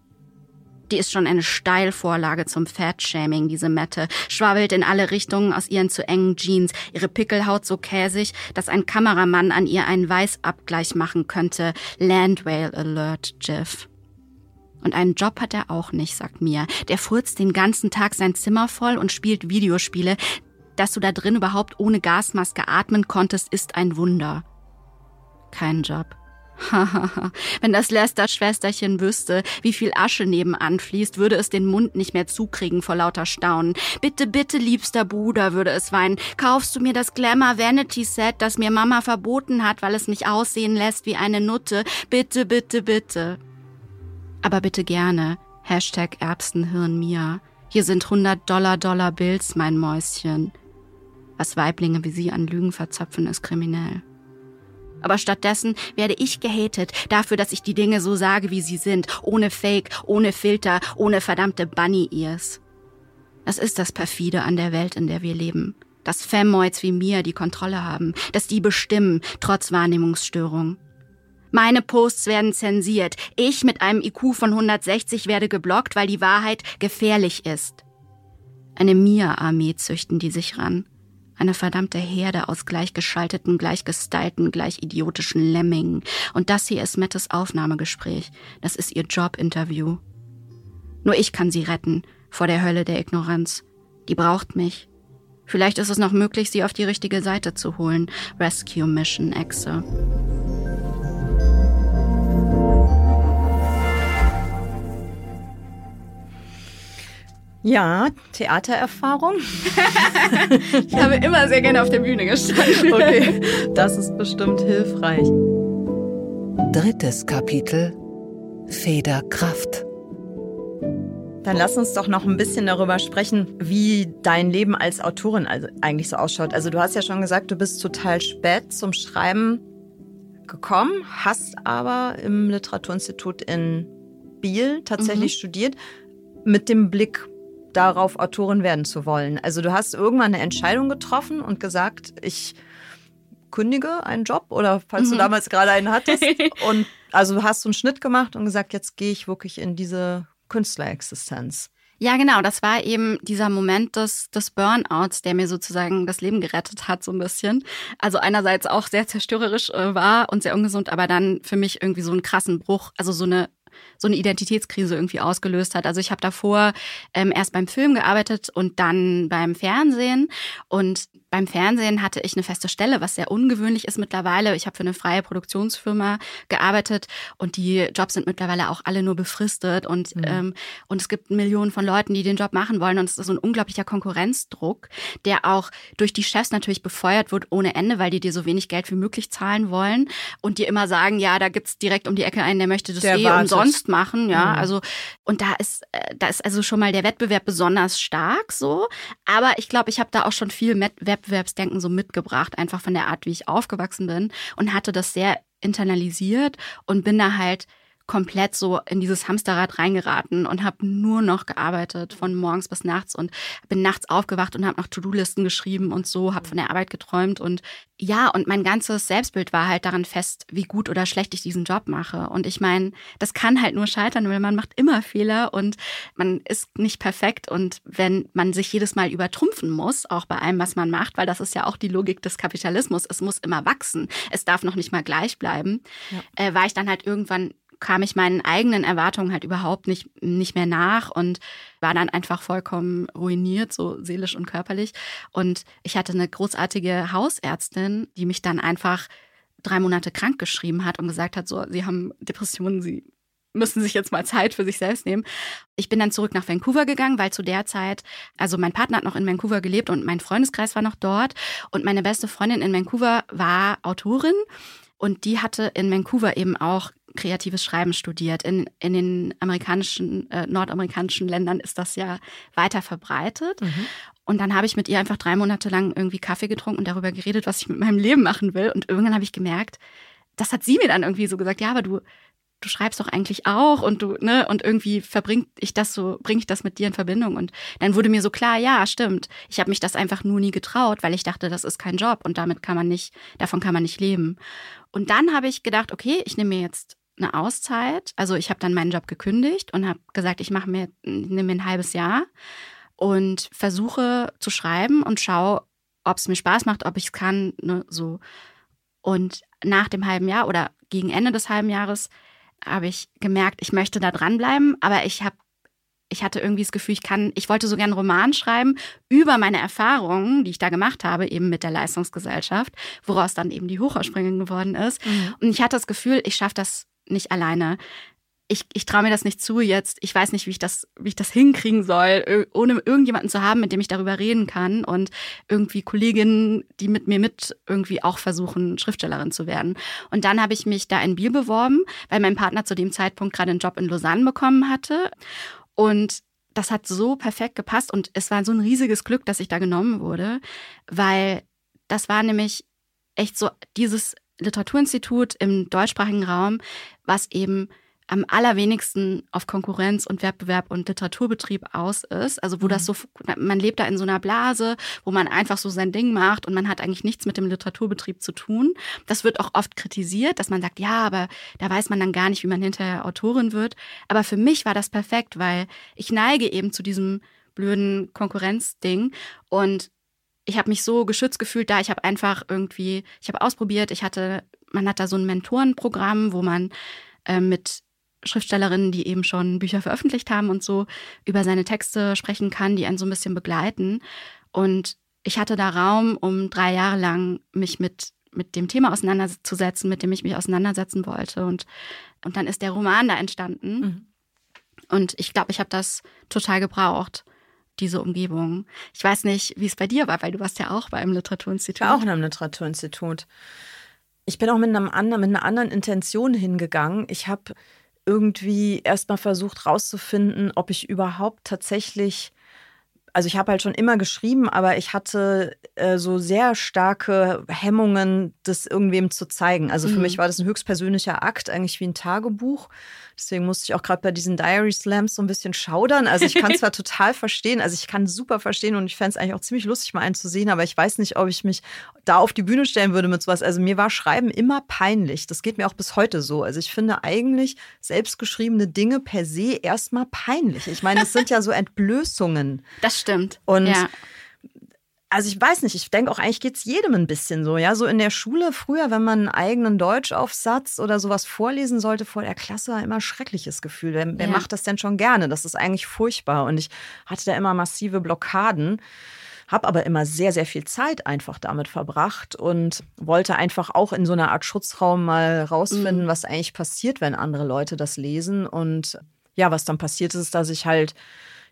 Die ist schon eine Steilvorlage zum Fatshaming, diese Mette. Schwabbelt in alle Richtungen aus ihren zu engen Jeans, ihre Pickelhaut so käsig, dass ein Kameramann an ihr einen Weißabgleich machen könnte. Landwhale Alert, Jeff. Und einen Job hat er auch nicht, sagt Mia. Der furzt den ganzen Tag sein Zimmer voll und spielt Videospiele. Dass du da drin überhaupt ohne Gasmaske atmen konntest, ist ein Wunder keinen Job. Wenn das Lester-Schwesterchen wüsste, wie viel Asche nebenan fließt, würde es den Mund nicht mehr zukriegen vor lauter Staunen. Bitte, bitte, liebster Bruder, würde es weinen. Kaufst du mir das Glamour Vanity Set, das mir Mama verboten hat, weil es mich aussehen lässt wie eine Nutte? Bitte, bitte, bitte. Aber bitte gerne. Hashtag Erbsenhirn Mia. Hier sind 100 Dollar Dollar Bills, mein Mäuschen. Was Weiblinge wie sie an Lügen verzapfen, ist kriminell. Aber stattdessen werde ich gehatet dafür, dass ich die Dinge so sage, wie sie sind, ohne Fake, ohne Filter, ohne verdammte Bunny-Ears. Das ist das perfide an der Welt, in der wir leben. Dass Femmoids wie mir die Kontrolle haben, dass die bestimmen, trotz Wahrnehmungsstörung. Meine Posts werden zensiert. Ich mit einem IQ von 160 werde geblockt, weil die Wahrheit gefährlich ist. Eine Mia-Armee züchten die sich ran. Eine verdammte Herde aus gleichgeschalteten, gleichgestylten, gleichidiotischen Lemmingen. Und das hier ist Mettes Aufnahmegespräch. Das ist ihr Jobinterview. Nur ich kann sie retten vor der Hölle der Ignoranz. Die braucht mich. Vielleicht ist es noch möglich, sie auf die richtige Seite zu holen. Rescue Mission Exe. Ja, Theatererfahrung. ich habe immer sehr gerne auf der Bühne gestanden. Okay, das ist bestimmt hilfreich. Drittes Kapitel Federkraft. Dann lass uns doch noch ein bisschen darüber sprechen, wie dein Leben als Autorin also eigentlich so ausschaut. Also du hast ja schon gesagt, du bist total spät zum Schreiben gekommen, hast aber im Literaturinstitut in Biel tatsächlich mhm. studiert, mit dem Blick darauf, Autorin werden zu wollen. Also du hast irgendwann eine Entscheidung getroffen und gesagt, ich kündige einen Job oder falls mhm. du damals gerade einen hattest. und also hast du einen Schnitt gemacht und gesagt, jetzt gehe ich wirklich in diese Künstlerexistenz. Ja, genau. Das war eben dieser Moment des, des Burnouts, der mir sozusagen das Leben gerettet hat, so ein bisschen. Also einerseits auch sehr zerstörerisch äh, war und sehr ungesund, aber dann für mich irgendwie so einen krassen Bruch, also so eine so eine Identitätskrise irgendwie ausgelöst hat. Also ich habe davor ähm, erst beim Film gearbeitet und dann beim Fernsehen und beim Fernsehen hatte ich eine feste Stelle, was sehr ungewöhnlich ist mittlerweile. Ich habe für eine freie Produktionsfirma gearbeitet und die Jobs sind mittlerweile auch alle nur befristet und, mhm. ähm, und es gibt Millionen von Leuten, die den Job machen wollen und es ist so ein unglaublicher Konkurrenzdruck, der auch durch die Chefs natürlich befeuert wird ohne Ende, weil die dir so wenig Geld wie möglich zahlen wollen und dir immer sagen, ja, da gibt's direkt um die Ecke einen, der möchte das der eh wartet. umsonst machen, ja, mhm. also und da ist äh, da ist also schon mal der Wettbewerb besonders stark so, aber ich glaube, ich habe da auch schon viel Wettbewerb Wettbewerbsdenken so mitgebracht, einfach von der Art, wie ich aufgewachsen bin und hatte das sehr internalisiert und bin da halt komplett so in dieses Hamsterrad reingeraten und habe nur noch gearbeitet von morgens bis nachts und bin nachts aufgewacht und habe noch To-Do-Listen geschrieben und so, habe von der Arbeit geträumt und ja, und mein ganzes Selbstbild war halt daran fest, wie gut oder schlecht ich diesen Job mache. Und ich meine, das kann halt nur scheitern, weil man macht immer Fehler und man ist nicht perfekt. Und wenn man sich jedes Mal übertrumpfen muss, auch bei allem, was man macht, weil das ist ja auch die Logik des Kapitalismus, es muss immer wachsen, es darf noch nicht mal gleich bleiben, ja. äh, war ich dann halt irgendwann kam ich meinen eigenen Erwartungen halt überhaupt nicht, nicht mehr nach und war dann einfach vollkommen ruiniert, so seelisch und körperlich. Und ich hatte eine großartige Hausärztin, die mich dann einfach drei Monate krank geschrieben hat und gesagt hat, so, sie haben Depressionen, sie müssen sich jetzt mal Zeit für sich selbst nehmen. Ich bin dann zurück nach Vancouver gegangen, weil zu der Zeit, also mein Partner hat noch in Vancouver gelebt und mein Freundeskreis war noch dort und meine beste Freundin in Vancouver war Autorin und die hatte in Vancouver eben auch kreatives Schreiben studiert. In, in den amerikanischen, äh, nordamerikanischen Ländern ist das ja weiter verbreitet. Mhm. Und dann habe ich mit ihr einfach drei Monate lang irgendwie Kaffee getrunken und darüber geredet, was ich mit meinem Leben machen will. Und irgendwann habe ich gemerkt, das hat sie mir dann irgendwie so gesagt, ja, aber du, du schreibst doch eigentlich auch und du, ne, und irgendwie verbringt ich das so, bringe ich das mit dir in Verbindung. Und dann wurde mir so klar, ja, stimmt. Ich habe mich das einfach nur nie getraut, weil ich dachte, das ist kein Job und damit kann man nicht, davon kann man nicht leben. Und dann habe ich gedacht, okay, ich nehme mir jetzt eine Auszeit. Also ich habe dann meinen Job gekündigt und habe gesagt, ich mache mir, nehme mir ein halbes Jahr und versuche zu schreiben und schaue, ob es mir Spaß macht, ob ich es kann, ne, so. Und nach dem halben Jahr oder gegen Ende des halben Jahres habe ich gemerkt, ich möchte da dranbleiben, aber ich habe ich hatte irgendwie das Gefühl, ich kann, ich wollte so gerne einen Roman schreiben über meine Erfahrungen, die ich da gemacht habe, eben mit der Leistungsgesellschaft, woraus dann eben die Hochausspringung geworden ist. Mhm. Und ich hatte das Gefühl, ich schaffe das nicht alleine. Ich, ich traue mir das nicht zu jetzt. Ich weiß nicht, wie ich das, wie ich das hinkriegen soll, ohne irgendjemanden zu haben, mit dem ich darüber reden kann und irgendwie Kolleginnen, die mit mir mit irgendwie auch versuchen, Schriftstellerin zu werden. Und dann habe ich mich da in Biel beworben, weil mein Partner zu dem Zeitpunkt gerade einen Job in Lausanne bekommen hatte. Und das hat so perfekt gepasst und es war so ein riesiges Glück, dass ich da genommen wurde, weil das war nämlich echt so dieses Literaturinstitut im deutschsprachigen Raum, was eben am allerwenigsten auf Konkurrenz und Wettbewerb und Literaturbetrieb aus ist. Also wo mhm. das so, man lebt da in so einer Blase, wo man einfach so sein Ding macht und man hat eigentlich nichts mit dem Literaturbetrieb zu tun. Das wird auch oft kritisiert, dass man sagt, ja, aber da weiß man dann gar nicht, wie man hinterher Autorin wird. Aber für mich war das perfekt, weil ich neige eben zu diesem blöden Konkurrenzding und ich habe mich so geschützt gefühlt da. Ich habe einfach irgendwie, ich habe ausprobiert. Ich hatte, man hat da so ein Mentorenprogramm, wo man äh, mit Schriftstellerinnen, die eben schon Bücher veröffentlicht haben und so, über seine Texte sprechen kann, die einen so ein bisschen begleiten. Und ich hatte da Raum, um drei Jahre lang mich mit, mit dem Thema auseinanderzusetzen, mit dem ich mich auseinandersetzen wollte. Und, und dann ist der Roman da entstanden. Mhm. Und ich glaube, ich habe das total gebraucht diese Umgebung. Ich weiß nicht, wie es bei dir war, weil du warst ja auch beim Literaturinstitut. Ich war auch in einem Literaturinstitut. Ich bin auch mit, einem anderen, mit einer anderen Intention hingegangen. Ich habe irgendwie erstmal versucht rauszufinden, ob ich überhaupt tatsächlich also ich habe halt schon immer geschrieben, aber ich hatte äh, so sehr starke Hemmungen, das irgendwem zu zeigen. Also für mhm. mich war das ein höchstpersönlicher Akt, eigentlich wie ein Tagebuch. Deswegen musste ich auch gerade bei diesen Diary Slams so ein bisschen schaudern. Also ich kann zwar total verstehen, also ich kann super verstehen und ich fände es eigentlich auch ziemlich lustig, mal einen zu sehen, aber ich weiß nicht, ob ich mich da auf die Bühne stellen würde mit sowas. Also mir war Schreiben immer peinlich. Das geht mir auch bis heute so. Also ich finde eigentlich selbstgeschriebene Dinge per se erstmal peinlich. Ich meine, es sind ja so Entblößungen. Das stimmt. Und ja also ich weiß nicht, ich denke auch eigentlich geht es jedem ein bisschen so, ja. So in der Schule früher, wenn man einen eigenen Deutschaufsatz oder sowas vorlesen sollte vor der Klasse, war immer ein schreckliches Gefühl. Wer, wer macht das denn schon gerne? Das ist eigentlich furchtbar. Und ich hatte da immer massive Blockaden habe aber immer sehr, sehr viel Zeit einfach damit verbracht und wollte einfach auch in so einer Art Schutzraum mal rausfinden, mhm. was eigentlich passiert, wenn andere Leute das lesen. Und ja, was dann passiert ist, dass ich halt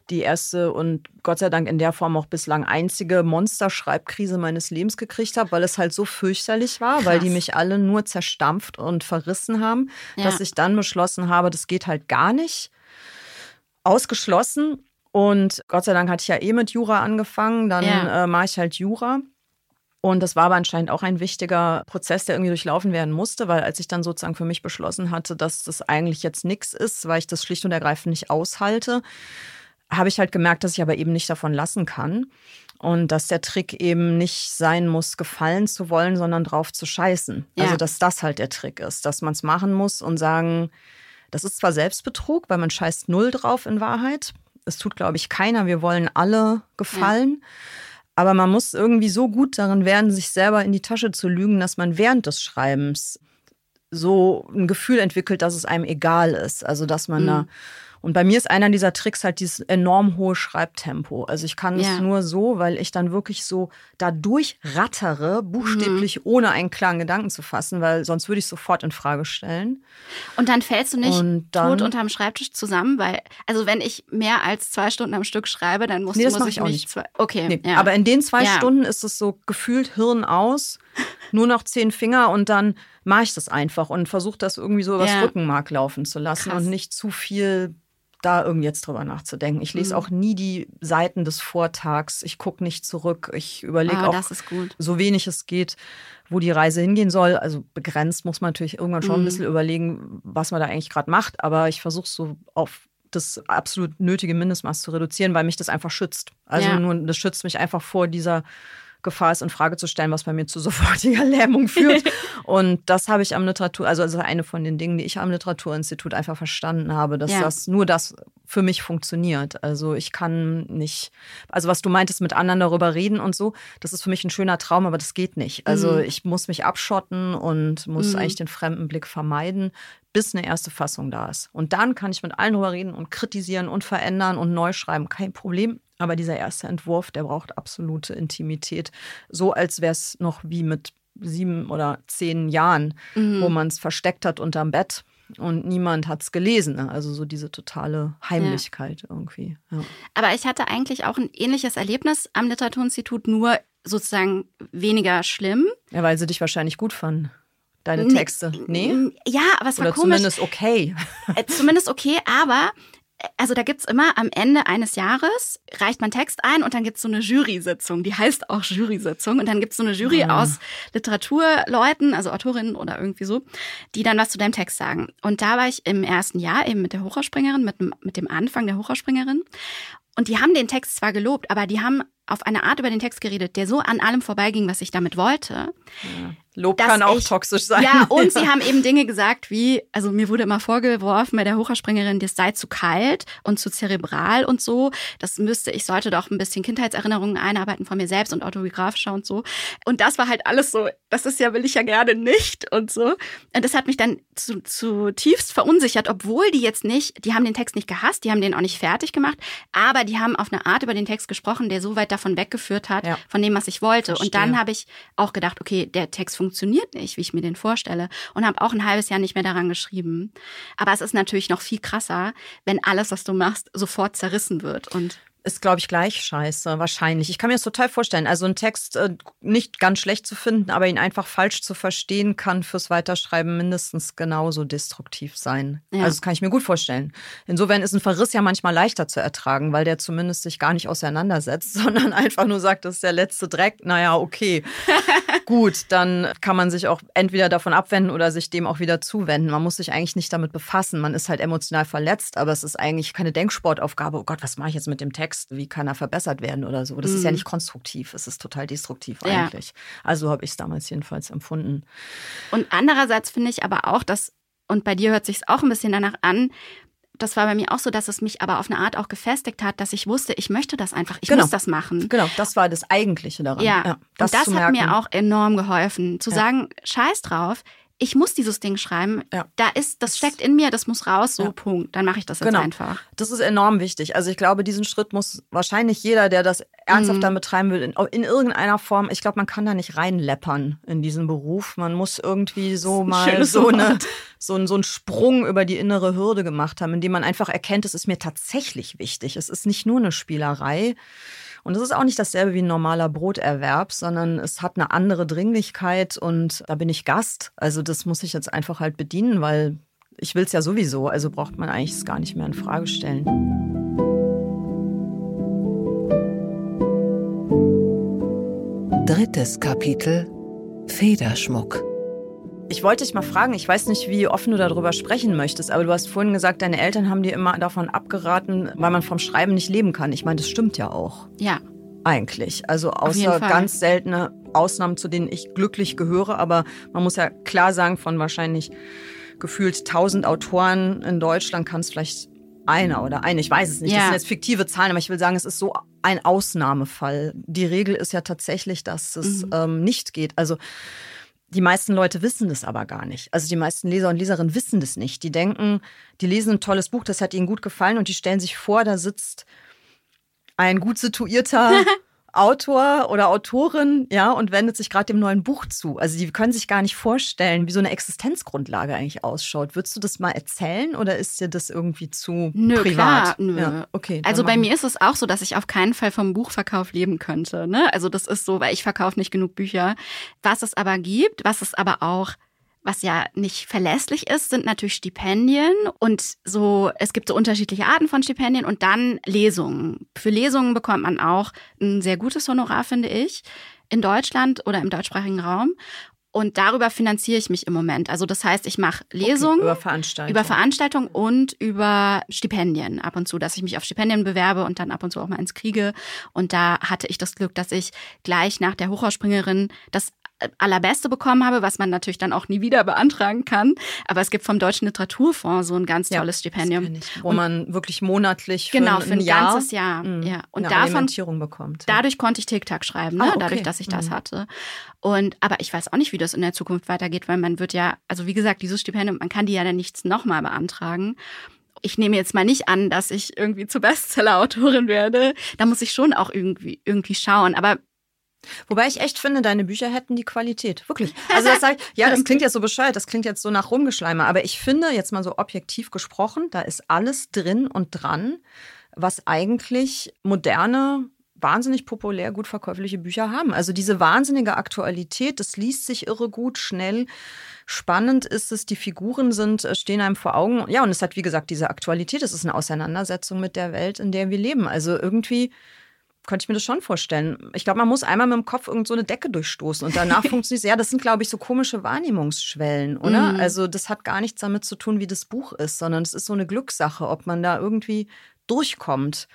die erste und Gott sei Dank in der Form auch bislang einzige Monster-Schreibkrise meines Lebens gekriegt habe, weil es halt so fürchterlich war, Krass. weil die mich alle nur zerstampft und verrissen haben, ja. dass ich dann beschlossen habe, das geht halt gar nicht. Ausgeschlossen. Und Gott sei Dank hatte ich ja eh mit Jura angefangen, dann ja. äh, mache ich halt Jura. Und das war aber anscheinend auch ein wichtiger Prozess, der irgendwie durchlaufen werden musste, weil als ich dann sozusagen für mich beschlossen hatte, dass das eigentlich jetzt nichts ist, weil ich das schlicht und ergreifend nicht aushalte, habe ich halt gemerkt, dass ich aber eben nicht davon lassen kann. Und dass der Trick eben nicht sein muss, gefallen zu wollen, sondern drauf zu scheißen. Ja. Also, dass das halt der Trick ist, dass man es machen muss und sagen, das ist zwar Selbstbetrug, weil man scheißt null drauf in Wahrheit. Es tut, glaube ich, keiner. Wir wollen alle gefallen. Ja. Aber man muss irgendwie so gut darin werden, sich selber in die Tasche zu lügen, dass man während des Schreibens so ein Gefühl entwickelt, dass es einem egal ist. Also, dass man mhm. da und bei mir ist einer dieser Tricks halt dieses enorm hohe Schreibtempo. Also ich kann ja. es nur so, weil ich dann wirklich so da durchrattere, buchstäblich mhm. ohne einen klaren Gedanken zu fassen, weil sonst würde ich sofort in Frage stellen. Und dann fällst du nicht dann, tot unterm Schreibtisch zusammen, weil, also wenn ich mehr als zwei Stunden am Stück schreibe, dann muss, nee, das muss ich auch nicht. Zwei, okay. Nee. Ja. Aber in den zwei ja. Stunden ist es so gefühlt Hirn aus, nur noch zehn Finger und dann mache ich das einfach und versuche das irgendwie so übers Rückenmark laufen zu lassen Krass. und nicht zu viel da irgendwie jetzt drüber nachzudenken. Ich lese mhm. auch nie die Seiten des Vortags. Ich gucke nicht zurück. Ich überlege ah, auch so wenig es geht, wo die Reise hingehen soll. Also begrenzt muss man natürlich irgendwann schon mhm. ein bisschen überlegen, was man da eigentlich gerade macht. Aber ich versuche so auf das absolut nötige Mindestmaß zu reduzieren, weil mich das einfach schützt. Also ja. nur das schützt mich einfach vor dieser Gefahr ist, in Frage zu stellen, was bei mir zu sofortiger Lähmung führt. und das habe ich am Literatur, also, also eine von den Dingen, die ich am Literaturinstitut einfach verstanden habe, dass ja. das nur das für mich funktioniert. Also ich kann nicht, also was du meintest, mit anderen darüber reden und so, das ist für mich ein schöner Traum, aber das geht nicht. Also mhm. ich muss mich abschotten und muss mhm. eigentlich den fremden Blick vermeiden, bis eine erste Fassung da ist. Und dann kann ich mit allen darüber reden und kritisieren und verändern und neu schreiben. Kein Problem. Aber dieser erste Entwurf, der braucht absolute Intimität. So als wäre es noch wie mit sieben oder zehn Jahren, mhm. wo man es versteckt hat unterm Bett und niemand hat es gelesen. Ne? Also so diese totale Heimlichkeit ja. irgendwie. Ja. Aber ich hatte eigentlich auch ein ähnliches Erlebnis am Literaturinstitut, nur sozusagen weniger schlimm. Ja, weil sie dich wahrscheinlich gut fanden. Deine Texte. Nee? Ja, aber es war Oder komisch. Zumindest okay. Äh, zumindest okay, aber also da gibt es immer am Ende eines Jahres, reicht man Text ein und dann gibt es so eine Jury-Sitzung, die heißt auch Jury-Sitzung. Und dann gibt es so eine Jury. Ah. aus Literaturleuten, also Autorinnen oder irgendwie so, die dann was zu deinem Text sagen. Und da war ich im ersten Jahr eben mit der Hochhausspringerin, mit, mit dem Anfang der Hochhausspringerin. Und die haben den Text zwar gelobt, aber die haben auf eine Art über den Text geredet, der so an allem vorbeiging, was ich damit wollte. Ja. Lob kann auch ich, toxisch sein. Ja, und sie haben eben Dinge gesagt wie, also mir wurde immer vorgeworfen bei der Hochspringerin, das sei zu kalt und zu zerebral und so. Das müsste, ich sollte doch ein bisschen Kindheitserinnerungen einarbeiten von mir selbst und autobiografischer und so. Und das war halt alles so, das ist ja, will ich ja gerne nicht und so. Und das hat mich dann zu, zutiefst verunsichert, obwohl die jetzt nicht, die haben den Text nicht gehasst, die haben den auch nicht fertig gemacht, aber die haben auf eine Art über den Text gesprochen, der so weit davon weggeführt hat, ja. von dem, was ich wollte. Verstehe. Und dann habe ich auch gedacht, okay, der Text funktioniert nicht, wie ich mir den vorstelle. Und habe auch ein halbes Jahr nicht mehr daran geschrieben. Aber es ist natürlich noch viel krasser, wenn alles, was du machst, sofort zerrissen wird. Und ist, glaube ich, gleich scheiße, wahrscheinlich. Ich kann mir das total vorstellen. Also ein Text äh, nicht ganz schlecht zu finden, aber ihn einfach falsch zu verstehen, kann fürs Weiterschreiben mindestens genauso destruktiv sein. Ja. Also das kann ich mir gut vorstellen. Insofern ist ein Verriss ja manchmal leichter zu ertragen, weil der zumindest sich gar nicht auseinandersetzt, sondern einfach nur sagt, das ist der letzte Dreck. Naja, okay. gut, dann kann man sich auch entweder davon abwenden oder sich dem auch wieder zuwenden. Man muss sich eigentlich nicht damit befassen. Man ist halt emotional verletzt, aber es ist eigentlich keine Denksportaufgabe. Oh Gott, was mache ich jetzt mit dem Text? Wie kann er verbessert werden oder so. Das mhm. ist ja mhm. nicht konstruktiv, es ist total destruktiv ja. eigentlich. Also habe ich es damals jedenfalls empfunden. Und andererseits finde ich aber auch, dass, und bei dir hört sich es auch ein bisschen danach an, das war bei mir auch so, dass es mich aber auf eine Art auch gefestigt hat, dass ich wusste, ich möchte das einfach, ich genau. muss das machen. Genau, das war das Eigentliche daran. Ja, ja das und das hat mir auch enorm geholfen, zu ja. sagen, scheiß drauf, ich muss dieses Ding schreiben. Ja. Da ist, das steckt in mir, das muss raus, so ja. Punkt. Dann mache ich das jetzt genau. einfach. Das ist enorm wichtig. Also ich glaube, diesen Schritt muss wahrscheinlich jeder, der das ernsthaft mhm. dann betreiben will, in, in, irgendeiner Form, ich glaube, man kann da nicht reinleppern in diesen Beruf. Man muss irgendwie so mal so, eine, so, so einen Sprung über die innere Hürde gemacht haben, indem man einfach erkennt, es ist mir tatsächlich wichtig. Es ist nicht nur eine Spielerei. Und es ist auch nicht dasselbe wie ein normaler Broterwerb, sondern es hat eine andere Dringlichkeit und da bin ich Gast. Also das muss ich jetzt einfach halt bedienen, weil ich will es ja sowieso. Also braucht man eigentlich es gar nicht mehr in Frage stellen. Drittes Kapitel Federschmuck. Ich wollte dich mal fragen, ich weiß nicht, wie offen du darüber sprechen möchtest, aber du hast vorhin gesagt, deine Eltern haben dir immer davon abgeraten, weil man vom Schreiben nicht leben kann. Ich meine, das stimmt ja auch. Ja. Eigentlich. Also außer ganz seltene Ausnahmen, zu denen ich glücklich gehöre, aber man muss ja klar sagen, von wahrscheinlich gefühlt 1000 Autoren in Deutschland kann es vielleicht einer oder eine, ich weiß es nicht. Ja. Das sind jetzt fiktive Zahlen, aber ich will sagen, es ist so ein Ausnahmefall. Die Regel ist ja tatsächlich, dass es mhm. ähm, nicht geht. Also die meisten Leute wissen das aber gar nicht. Also die meisten Leser und Leserinnen wissen das nicht. Die denken, die lesen ein tolles Buch, das hat ihnen gut gefallen und die stellen sich vor, da sitzt ein gut situierter Autor oder Autorin, ja, und wendet sich gerade dem neuen Buch zu. Also die können sich gar nicht vorstellen, wie so eine Existenzgrundlage eigentlich ausschaut. Würdest du das mal erzählen oder ist dir das irgendwie zu nö, privat? Klar, nö. Ja, okay. Also bei mir ist es auch so, dass ich auf keinen Fall vom Buchverkauf leben könnte. Ne? Also das ist so, weil ich verkaufe nicht genug Bücher. Was es aber gibt, was es aber auch was ja nicht verlässlich ist, sind natürlich Stipendien und so, es gibt so unterschiedliche Arten von Stipendien und dann Lesungen. Für Lesungen bekommt man auch ein sehr gutes Honorar, finde ich, in Deutschland oder im deutschsprachigen Raum. Und darüber finanziere ich mich im Moment. Also das heißt, ich mache Lesungen okay, über Veranstaltungen. Über Veranstaltungen und über Stipendien ab und zu, dass ich mich auf Stipendien bewerbe und dann ab und zu auch mal ins kriege. Und da hatte ich das Glück, dass ich gleich nach der Hochhausspringerin das allerbeste bekommen habe, was man natürlich dann auch nie wieder beantragen kann. Aber es gibt vom Deutschen Literaturfonds so ein ganz tolles ja, Stipendium. Ich, wo und, man wirklich monatlich für genau, für ein, ein Jahr, ganzes Jahr. Mhm. Ja. Und davon, bekommt. Dadurch konnte ich TikTok schreiben, ne? Ah, okay. dadurch, dass ich das mhm. hatte. Und aber ich weiß auch nicht, wie das in der Zukunft weitergeht, weil man wird ja, also wie gesagt, dieses Stipendium, man kann die ja dann nichts nochmal beantragen ich nehme jetzt mal nicht an, dass ich irgendwie zur Bestseller-Autorin werde. Da muss ich schon auch irgendwie, irgendwie schauen. Aber Wobei ich echt finde, deine Bücher hätten die Qualität. Wirklich. Also das sagt, ja, das klingt jetzt so bescheuert, das klingt jetzt so nach Rumgeschleime, aber ich finde, jetzt mal so objektiv gesprochen, da ist alles drin und dran, was eigentlich moderne, wahnsinnig populär, gut verkäufliche Bücher haben. Also diese wahnsinnige Aktualität, das liest sich irre gut, schnell. Spannend ist es, die Figuren sind, äh, stehen einem vor Augen. Ja, und es hat, wie gesagt, diese Aktualität. Es ist eine Auseinandersetzung mit der Welt, in der wir leben. Also irgendwie könnte ich mir das schon vorstellen. Ich glaube, man muss einmal mit dem Kopf irgend so eine Decke durchstoßen und danach funktioniert es. Ja, das sind, glaube ich, so komische Wahrnehmungsschwellen, oder? Mm. Also, das hat gar nichts damit zu tun, wie das Buch ist, sondern es ist so eine Glückssache, ob man da irgendwie durchkommt.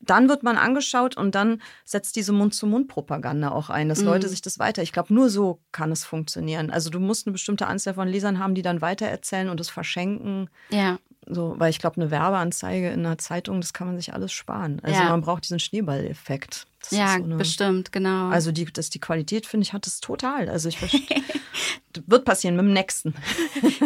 Dann wird man angeschaut und dann setzt diese Mund-zu-Mund-Propaganda auch ein, dass mm. Leute sich das weiter. Ich glaube, nur so kann es funktionieren. Also du musst eine bestimmte Anzahl von Lesern haben, die dann weitererzählen und es verschenken. Ja. So, weil ich glaube, eine Werbeanzeige in einer Zeitung, das kann man sich alles sparen. Also ja. man braucht diesen Schneeballeffekt. Das ja, so eine, bestimmt, genau. Also die, das, die Qualität, finde ich, hat es total. Also ich wird passieren mit dem nächsten.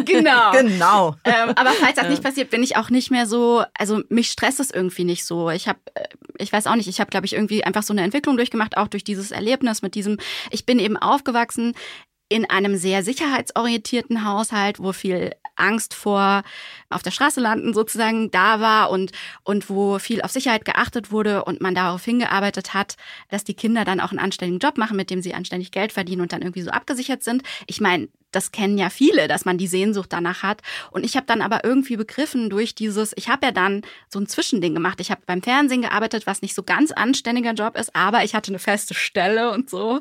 Genau. genau. Ähm, aber falls das nicht passiert, bin ich auch nicht mehr so, also mich stresst es irgendwie nicht so. Ich habe, äh, ich weiß auch nicht, ich habe, glaube ich, irgendwie einfach so eine Entwicklung durchgemacht, auch durch dieses Erlebnis mit diesem, ich bin eben aufgewachsen in einem sehr sicherheitsorientierten Haushalt, wo viel Angst vor auf der Straße landen sozusagen da war und, und wo viel auf Sicherheit geachtet wurde und man darauf hingearbeitet hat, dass die Kinder dann auch einen anständigen Job machen, mit dem sie anständig Geld verdienen und dann irgendwie so abgesichert sind. Ich meine, das kennen ja viele, dass man die Sehnsucht danach hat. Und ich habe dann aber irgendwie begriffen durch dieses, ich habe ja dann so ein Zwischending gemacht. Ich habe beim Fernsehen gearbeitet, was nicht so ganz anständiger Job ist, aber ich hatte eine feste Stelle und so.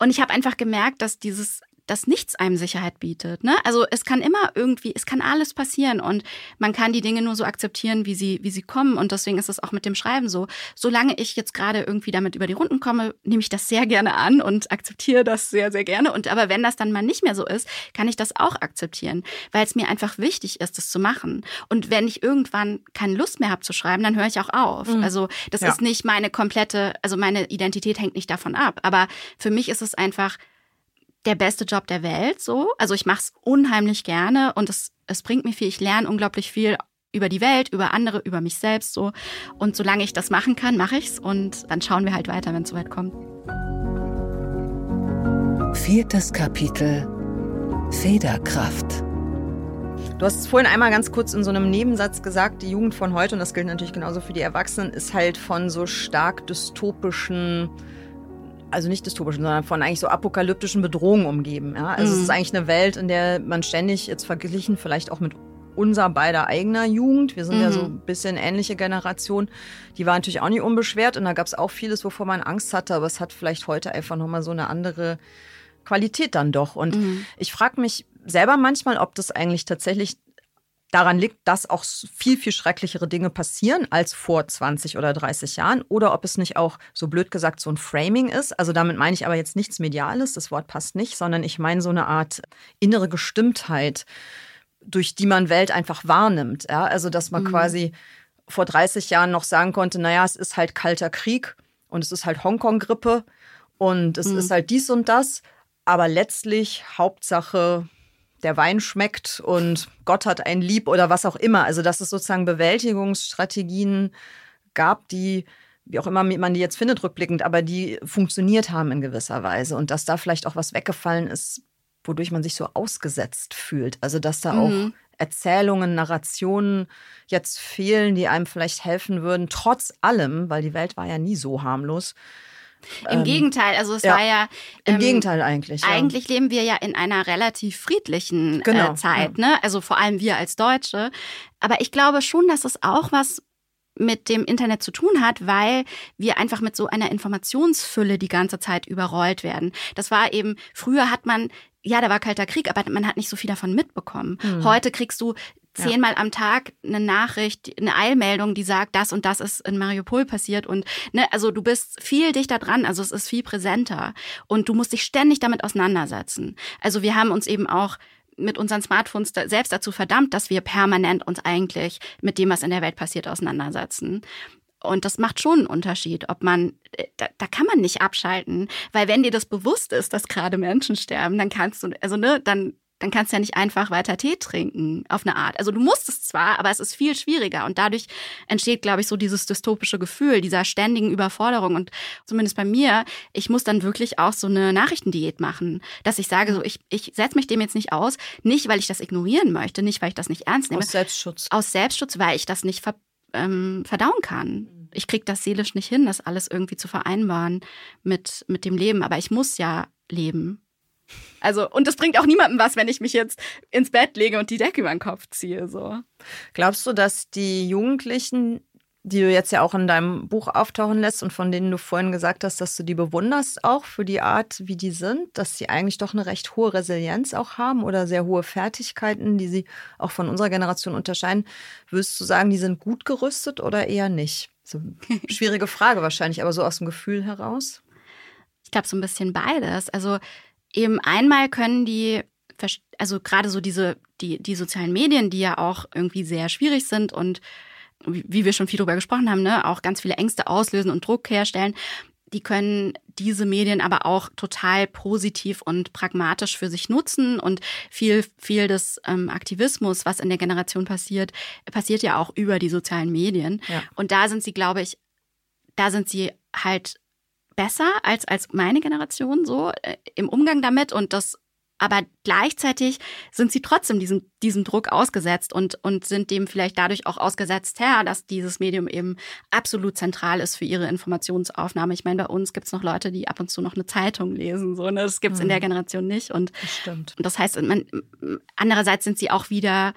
Und ich habe einfach gemerkt, dass dieses dass nichts einem Sicherheit bietet. Ne? Also es kann immer irgendwie, es kann alles passieren und man kann die Dinge nur so akzeptieren, wie sie, wie sie kommen. Und deswegen ist es auch mit dem Schreiben so. Solange ich jetzt gerade irgendwie damit über die Runden komme, nehme ich das sehr gerne an und akzeptiere das sehr, sehr gerne. Und aber wenn das dann mal nicht mehr so ist, kann ich das auch akzeptieren, weil es mir einfach wichtig ist, das zu machen. Und wenn ich irgendwann keine Lust mehr habe zu schreiben, dann höre ich auch auf. Mhm. Also das ja. ist nicht meine komplette, also meine Identität hängt nicht davon ab. Aber für mich ist es einfach der beste Job der Welt, so. Also ich mache es unheimlich gerne und es, es bringt mir viel. Ich lerne unglaublich viel über die Welt, über andere, über mich selbst, so. Und solange ich das machen kann, mache ich's und dann schauen wir halt weiter, wenn es soweit kommt. Viertes Kapitel Federkraft. Du hast es vorhin einmal ganz kurz in so einem Nebensatz gesagt, die Jugend von heute, und das gilt natürlich genauso für die Erwachsenen, ist halt von so stark dystopischen also nicht dystopischen, sondern von eigentlich so apokalyptischen Bedrohungen umgeben. Ja? Also mhm. es ist eigentlich eine Welt, in der man ständig jetzt verglichen, vielleicht auch mit unser beider eigener Jugend. Wir sind mhm. ja so ein bisschen ähnliche Generation. Die war natürlich auch nicht unbeschwert und da gab es auch vieles, wovor man Angst hatte, aber es hat vielleicht heute einfach nochmal so eine andere Qualität dann doch. Und mhm. ich frage mich selber manchmal, ob das eigentlich tatsächlich daran liegt, dass auch viel, viel schrecklichere Dinge passieren als vor 20 oder 30 Jahren oder ob es nicht auch, so blöd gesagt, so ein Framing ist. Also damit meine ich aber jetzt nichts Mediales, das Wort passt nicht, sondern ich meine so eine Art innere Gestimmtheit, durch die man Welt einfach wahrnimmt. Ja? Also dass man mhm. quasi vor 30 Jahren noch sagen konnte, naja, es ist halt kalter Krieg und es ist halt Hongkong-Grippe und es mhm. ist halt dies und das, aber letztlich Hauptsache der Wein schmeckt und Gott hat ein Lieb oder was auch immer. Also dass es sozusagen Bewältigungsstrategien gab, die, wie auch immer man die jetzt findet rückblickend, aber die funktioniert haben in gewisser Weise und dass da vielleicht auch was weggefallen ist, wodurch man sich so ausgesetzt fühlt. Also dass da mhm. auch Erzählungen, Narrationen jetzt fehlen, die einem vielleicht helfen würden, trotz allem, weil die Welt war ja nie so harmlos, im ähm, Gegenteil, also es ja, war ja. Ähm, Im Gegenteil eigentlich. Ja. Eigentlich leben wir ja in einer relativ friedlichen äh, genau, äh, Zeit, ja. ne? Also vor allem wir als Deutsche. Aber ich glaube schon, dass es auch was mit dem Internet zu tun hat, weil wir einfach mit so einer Informationsfülle die ganze Zeit überrollt werden. Das war eben, früher hat man ja, da war kalter Krieg, aber man hat nicht so viel davon mitbekommen. Hm. Heute kriegst du zehnmal ja. am Tag eine Nachricht, eine Eilmeldung, die sagt, das und das ist in Mariupol passiert und ne, also du bist viel dichter dran, also es ist viel präsenter und du musst dich ständig damit auseinandersetzen. Also wir haben uns eben auch mit unseren Smartphones selbst dazu verdammt, dass wir permanent uns eigentlich mit dem, was in der Welt passiert, auseinandersetzen. Und das macht schon einen Unterschied, ob man, äh, da, da, kann man nicht abschalten, weil wenn dir das bewusst ist, dass gerade Menschen sterben, dann kannst du, also ne, dann dann kannst du ja nicht einfach weiter Tee trinken, auf eine Art. Also du musst es zwar, aber es ist viel schwieriger. Und dadurch entsteht, glaube ich, so dieses dystopische Gefühl dieser ständigen Überforderung. Und zumindest bei mir, ich muss dann wirklich auch so eine Nachrichtendiät machen, dass ich sage, so ich, ich setze mich dem jetzt nicht aus, nicht weil ich das ignorieren möchte, nicht weil ich das nicht ernst nehme. Aus Selbstschutz. Aus Selbstschutz, weil ich das nicht ver, ähm, verdauen kann. Ich kriege das seelisch nicht hin, das alles irgendwie zu vereinbaren mit, mit dem Leben. Aber ich muss ja leben. Also, und das bringt auch niemandem was, wenn ich mich jetzt ins Bett lege und die Decke über den Kopf ziehe. So. Glaubst du, dass die Jugendlichen, die du jetzt ja auch in deinem Buch auftauchen lässt und von denen du vorhin gesagt hast, dass du die bewunderst auch für die Art, wie die sind, dass sie eigentlich doch eine recht hohe Resilienz auch haben oder sehr hohe Fertigkeiten, die sie auch von unserer Generation unterscheiden, würdest du sagen, die sind gut gerüstet oder eher nicht? So, schwierige Frage wahrscheinlich, aber so aus dem Gefühl heraus? Ich glaube, so ein bisschen beides. Also eben einmal können die, also gerade so diese, die, die sozialen Medien, die ja auch irgendwie sehr schwierig sind und wie wir schon viel drüber gesprochen haben, ne, auch ganz viele Ängste auslösen und Druck herstellen. Die können diese Medien aber auch total positiv und pragmatisch für sich nutzen und viel, viel des ähm, Aktivismus, was in der Generation passiert, passiert ja auch über die sozialen Medien. Ja. Und da sind sie, glaube ich, da sind sie halt besser als, als meine Generation so äh, im Umgang damit und das aber gleichzeitig sind sie trotzdem diesem, diesem Druck ausgesetzt und, und sind dem vielleicht dadurch auch ausgesetzt her, dass dieses Medium eben absolut zentral ist für ihre Informationsaufnahme. Ich meine, bei uns gibt es noch Leute, die ab und zu noch eine Zeitung lesen. So, ne? Das gibt es mhm. in der Generation nicht. Und das, stimmt. und das heißt, man, andererseits sind sie auch wieder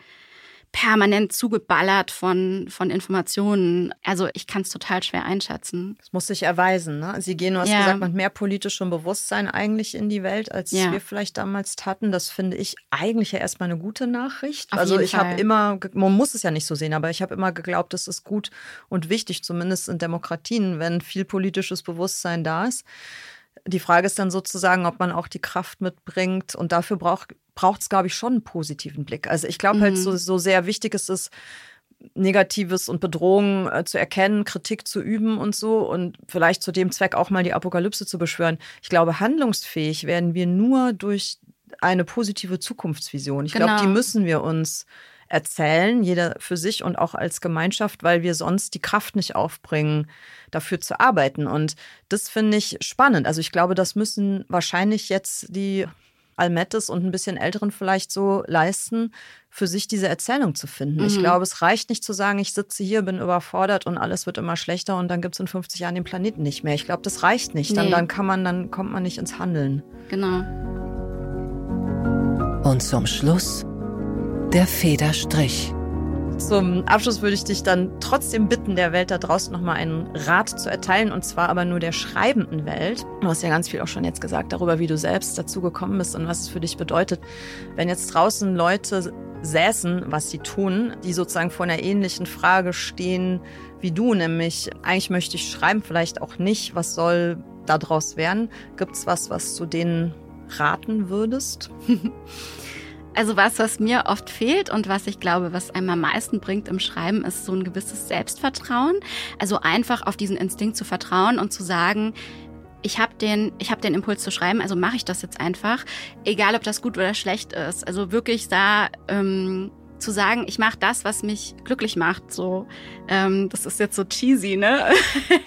permanent zugeballert von, von Informationen. Also ich kann es total schwer einschätzen. Das muss sich erweisen. Ne? Sie gehen, du hast ja. gesagt, mit mehr politischem Bewusstsein eigentlich in die Welt, als ja. wir vielleicht damals hatten. Das finde ich eigentlich ja erstmal eine gute Nachricht. Auf also ich habe immer, man muss es ja nicht so sehen, aber ich habe immer geglaubt, es ist gut und wichtig, zumindest in Demokratien, wenn viel politisches Bewusstsein da ist. Die Frage ist dann sozusagen, ob man auch die Kraft mitbringt. Und dafür braucht es, glaube ich, schon einen positiven Blick. Also ich glaube halt, mhm. halt, so, so sehr wichtig ist es, Negatives und Bedrohungen äh, zu erkennen, Kritik zu üben und so und vielleicht zu dem Zweck auch mal die Apokalypse zu beschwören. Ich glaube, handlungsfähig werden wir nur durch eine positive Zukunftsvision. Ich genau. glaube, die müssen wir uns erzählen, jeder für sich und auch als Gemeinschaft, weil wir sonst die Kraft nicht aufbringen, dafür zu arbeiten. Und das finde ich spannend. Also ich glaube, das müssen wahrscheinlich jetzt die Almettes und ein bisschen Älteren vielleicht so leisten, für sich diese Erzählung zu finden. Mhm. Ich glaube, es reicht nicht zu sagen, ich sitze hier, bin überfordert und alles wird immer schlechter und dann gibt es in 50 Jahren den Planeten nicht mehr. Ich glaube, das reicht nicht. Nee. Dann, dann kann man, dann kommt man nicht ins Handeln. Genau. Und zum Schluss der Federstrich. Zum Abschluss würde ich dich dann trotzdem bitten, der Welt da draußen nochmal einen Rat zu erteilen, und zwar aber nur der schreibenden Welt. Du hast ja ganz viel auch schon jetzt gesagt darüber, wie du selbst dazu gekommen bist und was es für dich bedeutet. Wenn jetzt draußen Leute säßen, was sie tun, die sozusagen vor einer ähnlichen Frage stehen wie du, nämlich eigentlich möchte ich schreiben, vielleicht auch nicht, was soll daraus werden? Gibt es was, was du denen raten würdest? Also was, was mir oft fehlt und was ich glaube, was einem am meisten bringt im Schreiben, ist so ein gewisses Selbstvertrauen. Also einfach auf diesen Instinkt zu vertrauen und zu sagen, ich habe den, ich habe den Impuls zu schreiben, also mache ich das jetzt einfach, egal ob das gut oder schlecht ist. Also wirklich da ähm, zu sagen, ich mache das, was mich glücklich macht. So, ähm, das ist jetzt so cheesy, ne?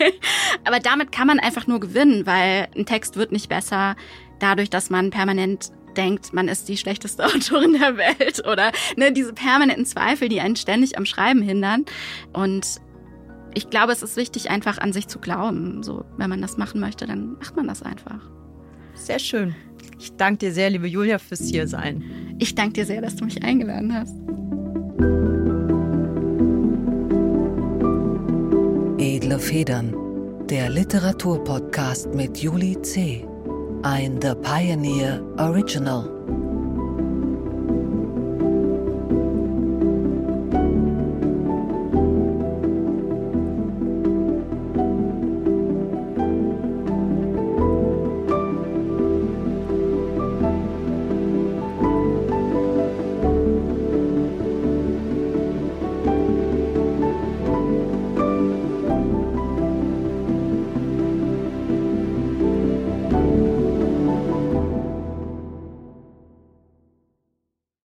Aber damit kann man einfach nur gewinnen, weil ein Text wird nicht besser dadurch, dass man permanent denkt, man ist die schlechteste Autorin der Welt oder ne, diese permanenten Zweifel, die einen ständig am Schreiben hindern. Und ich glaube, es ist wichtig, einfach an sich zu glauben. So, wenn man das machen möchte, dann macht man das einfach. Sehr schön. Ich danke dir sehr, liebe Julia, fürs Hiersein. Ich danke dir sehr, dass du mich eingeladen hast. Edle Federn, der Literaturpodcast mit Juli C. ein The Pioneer Original.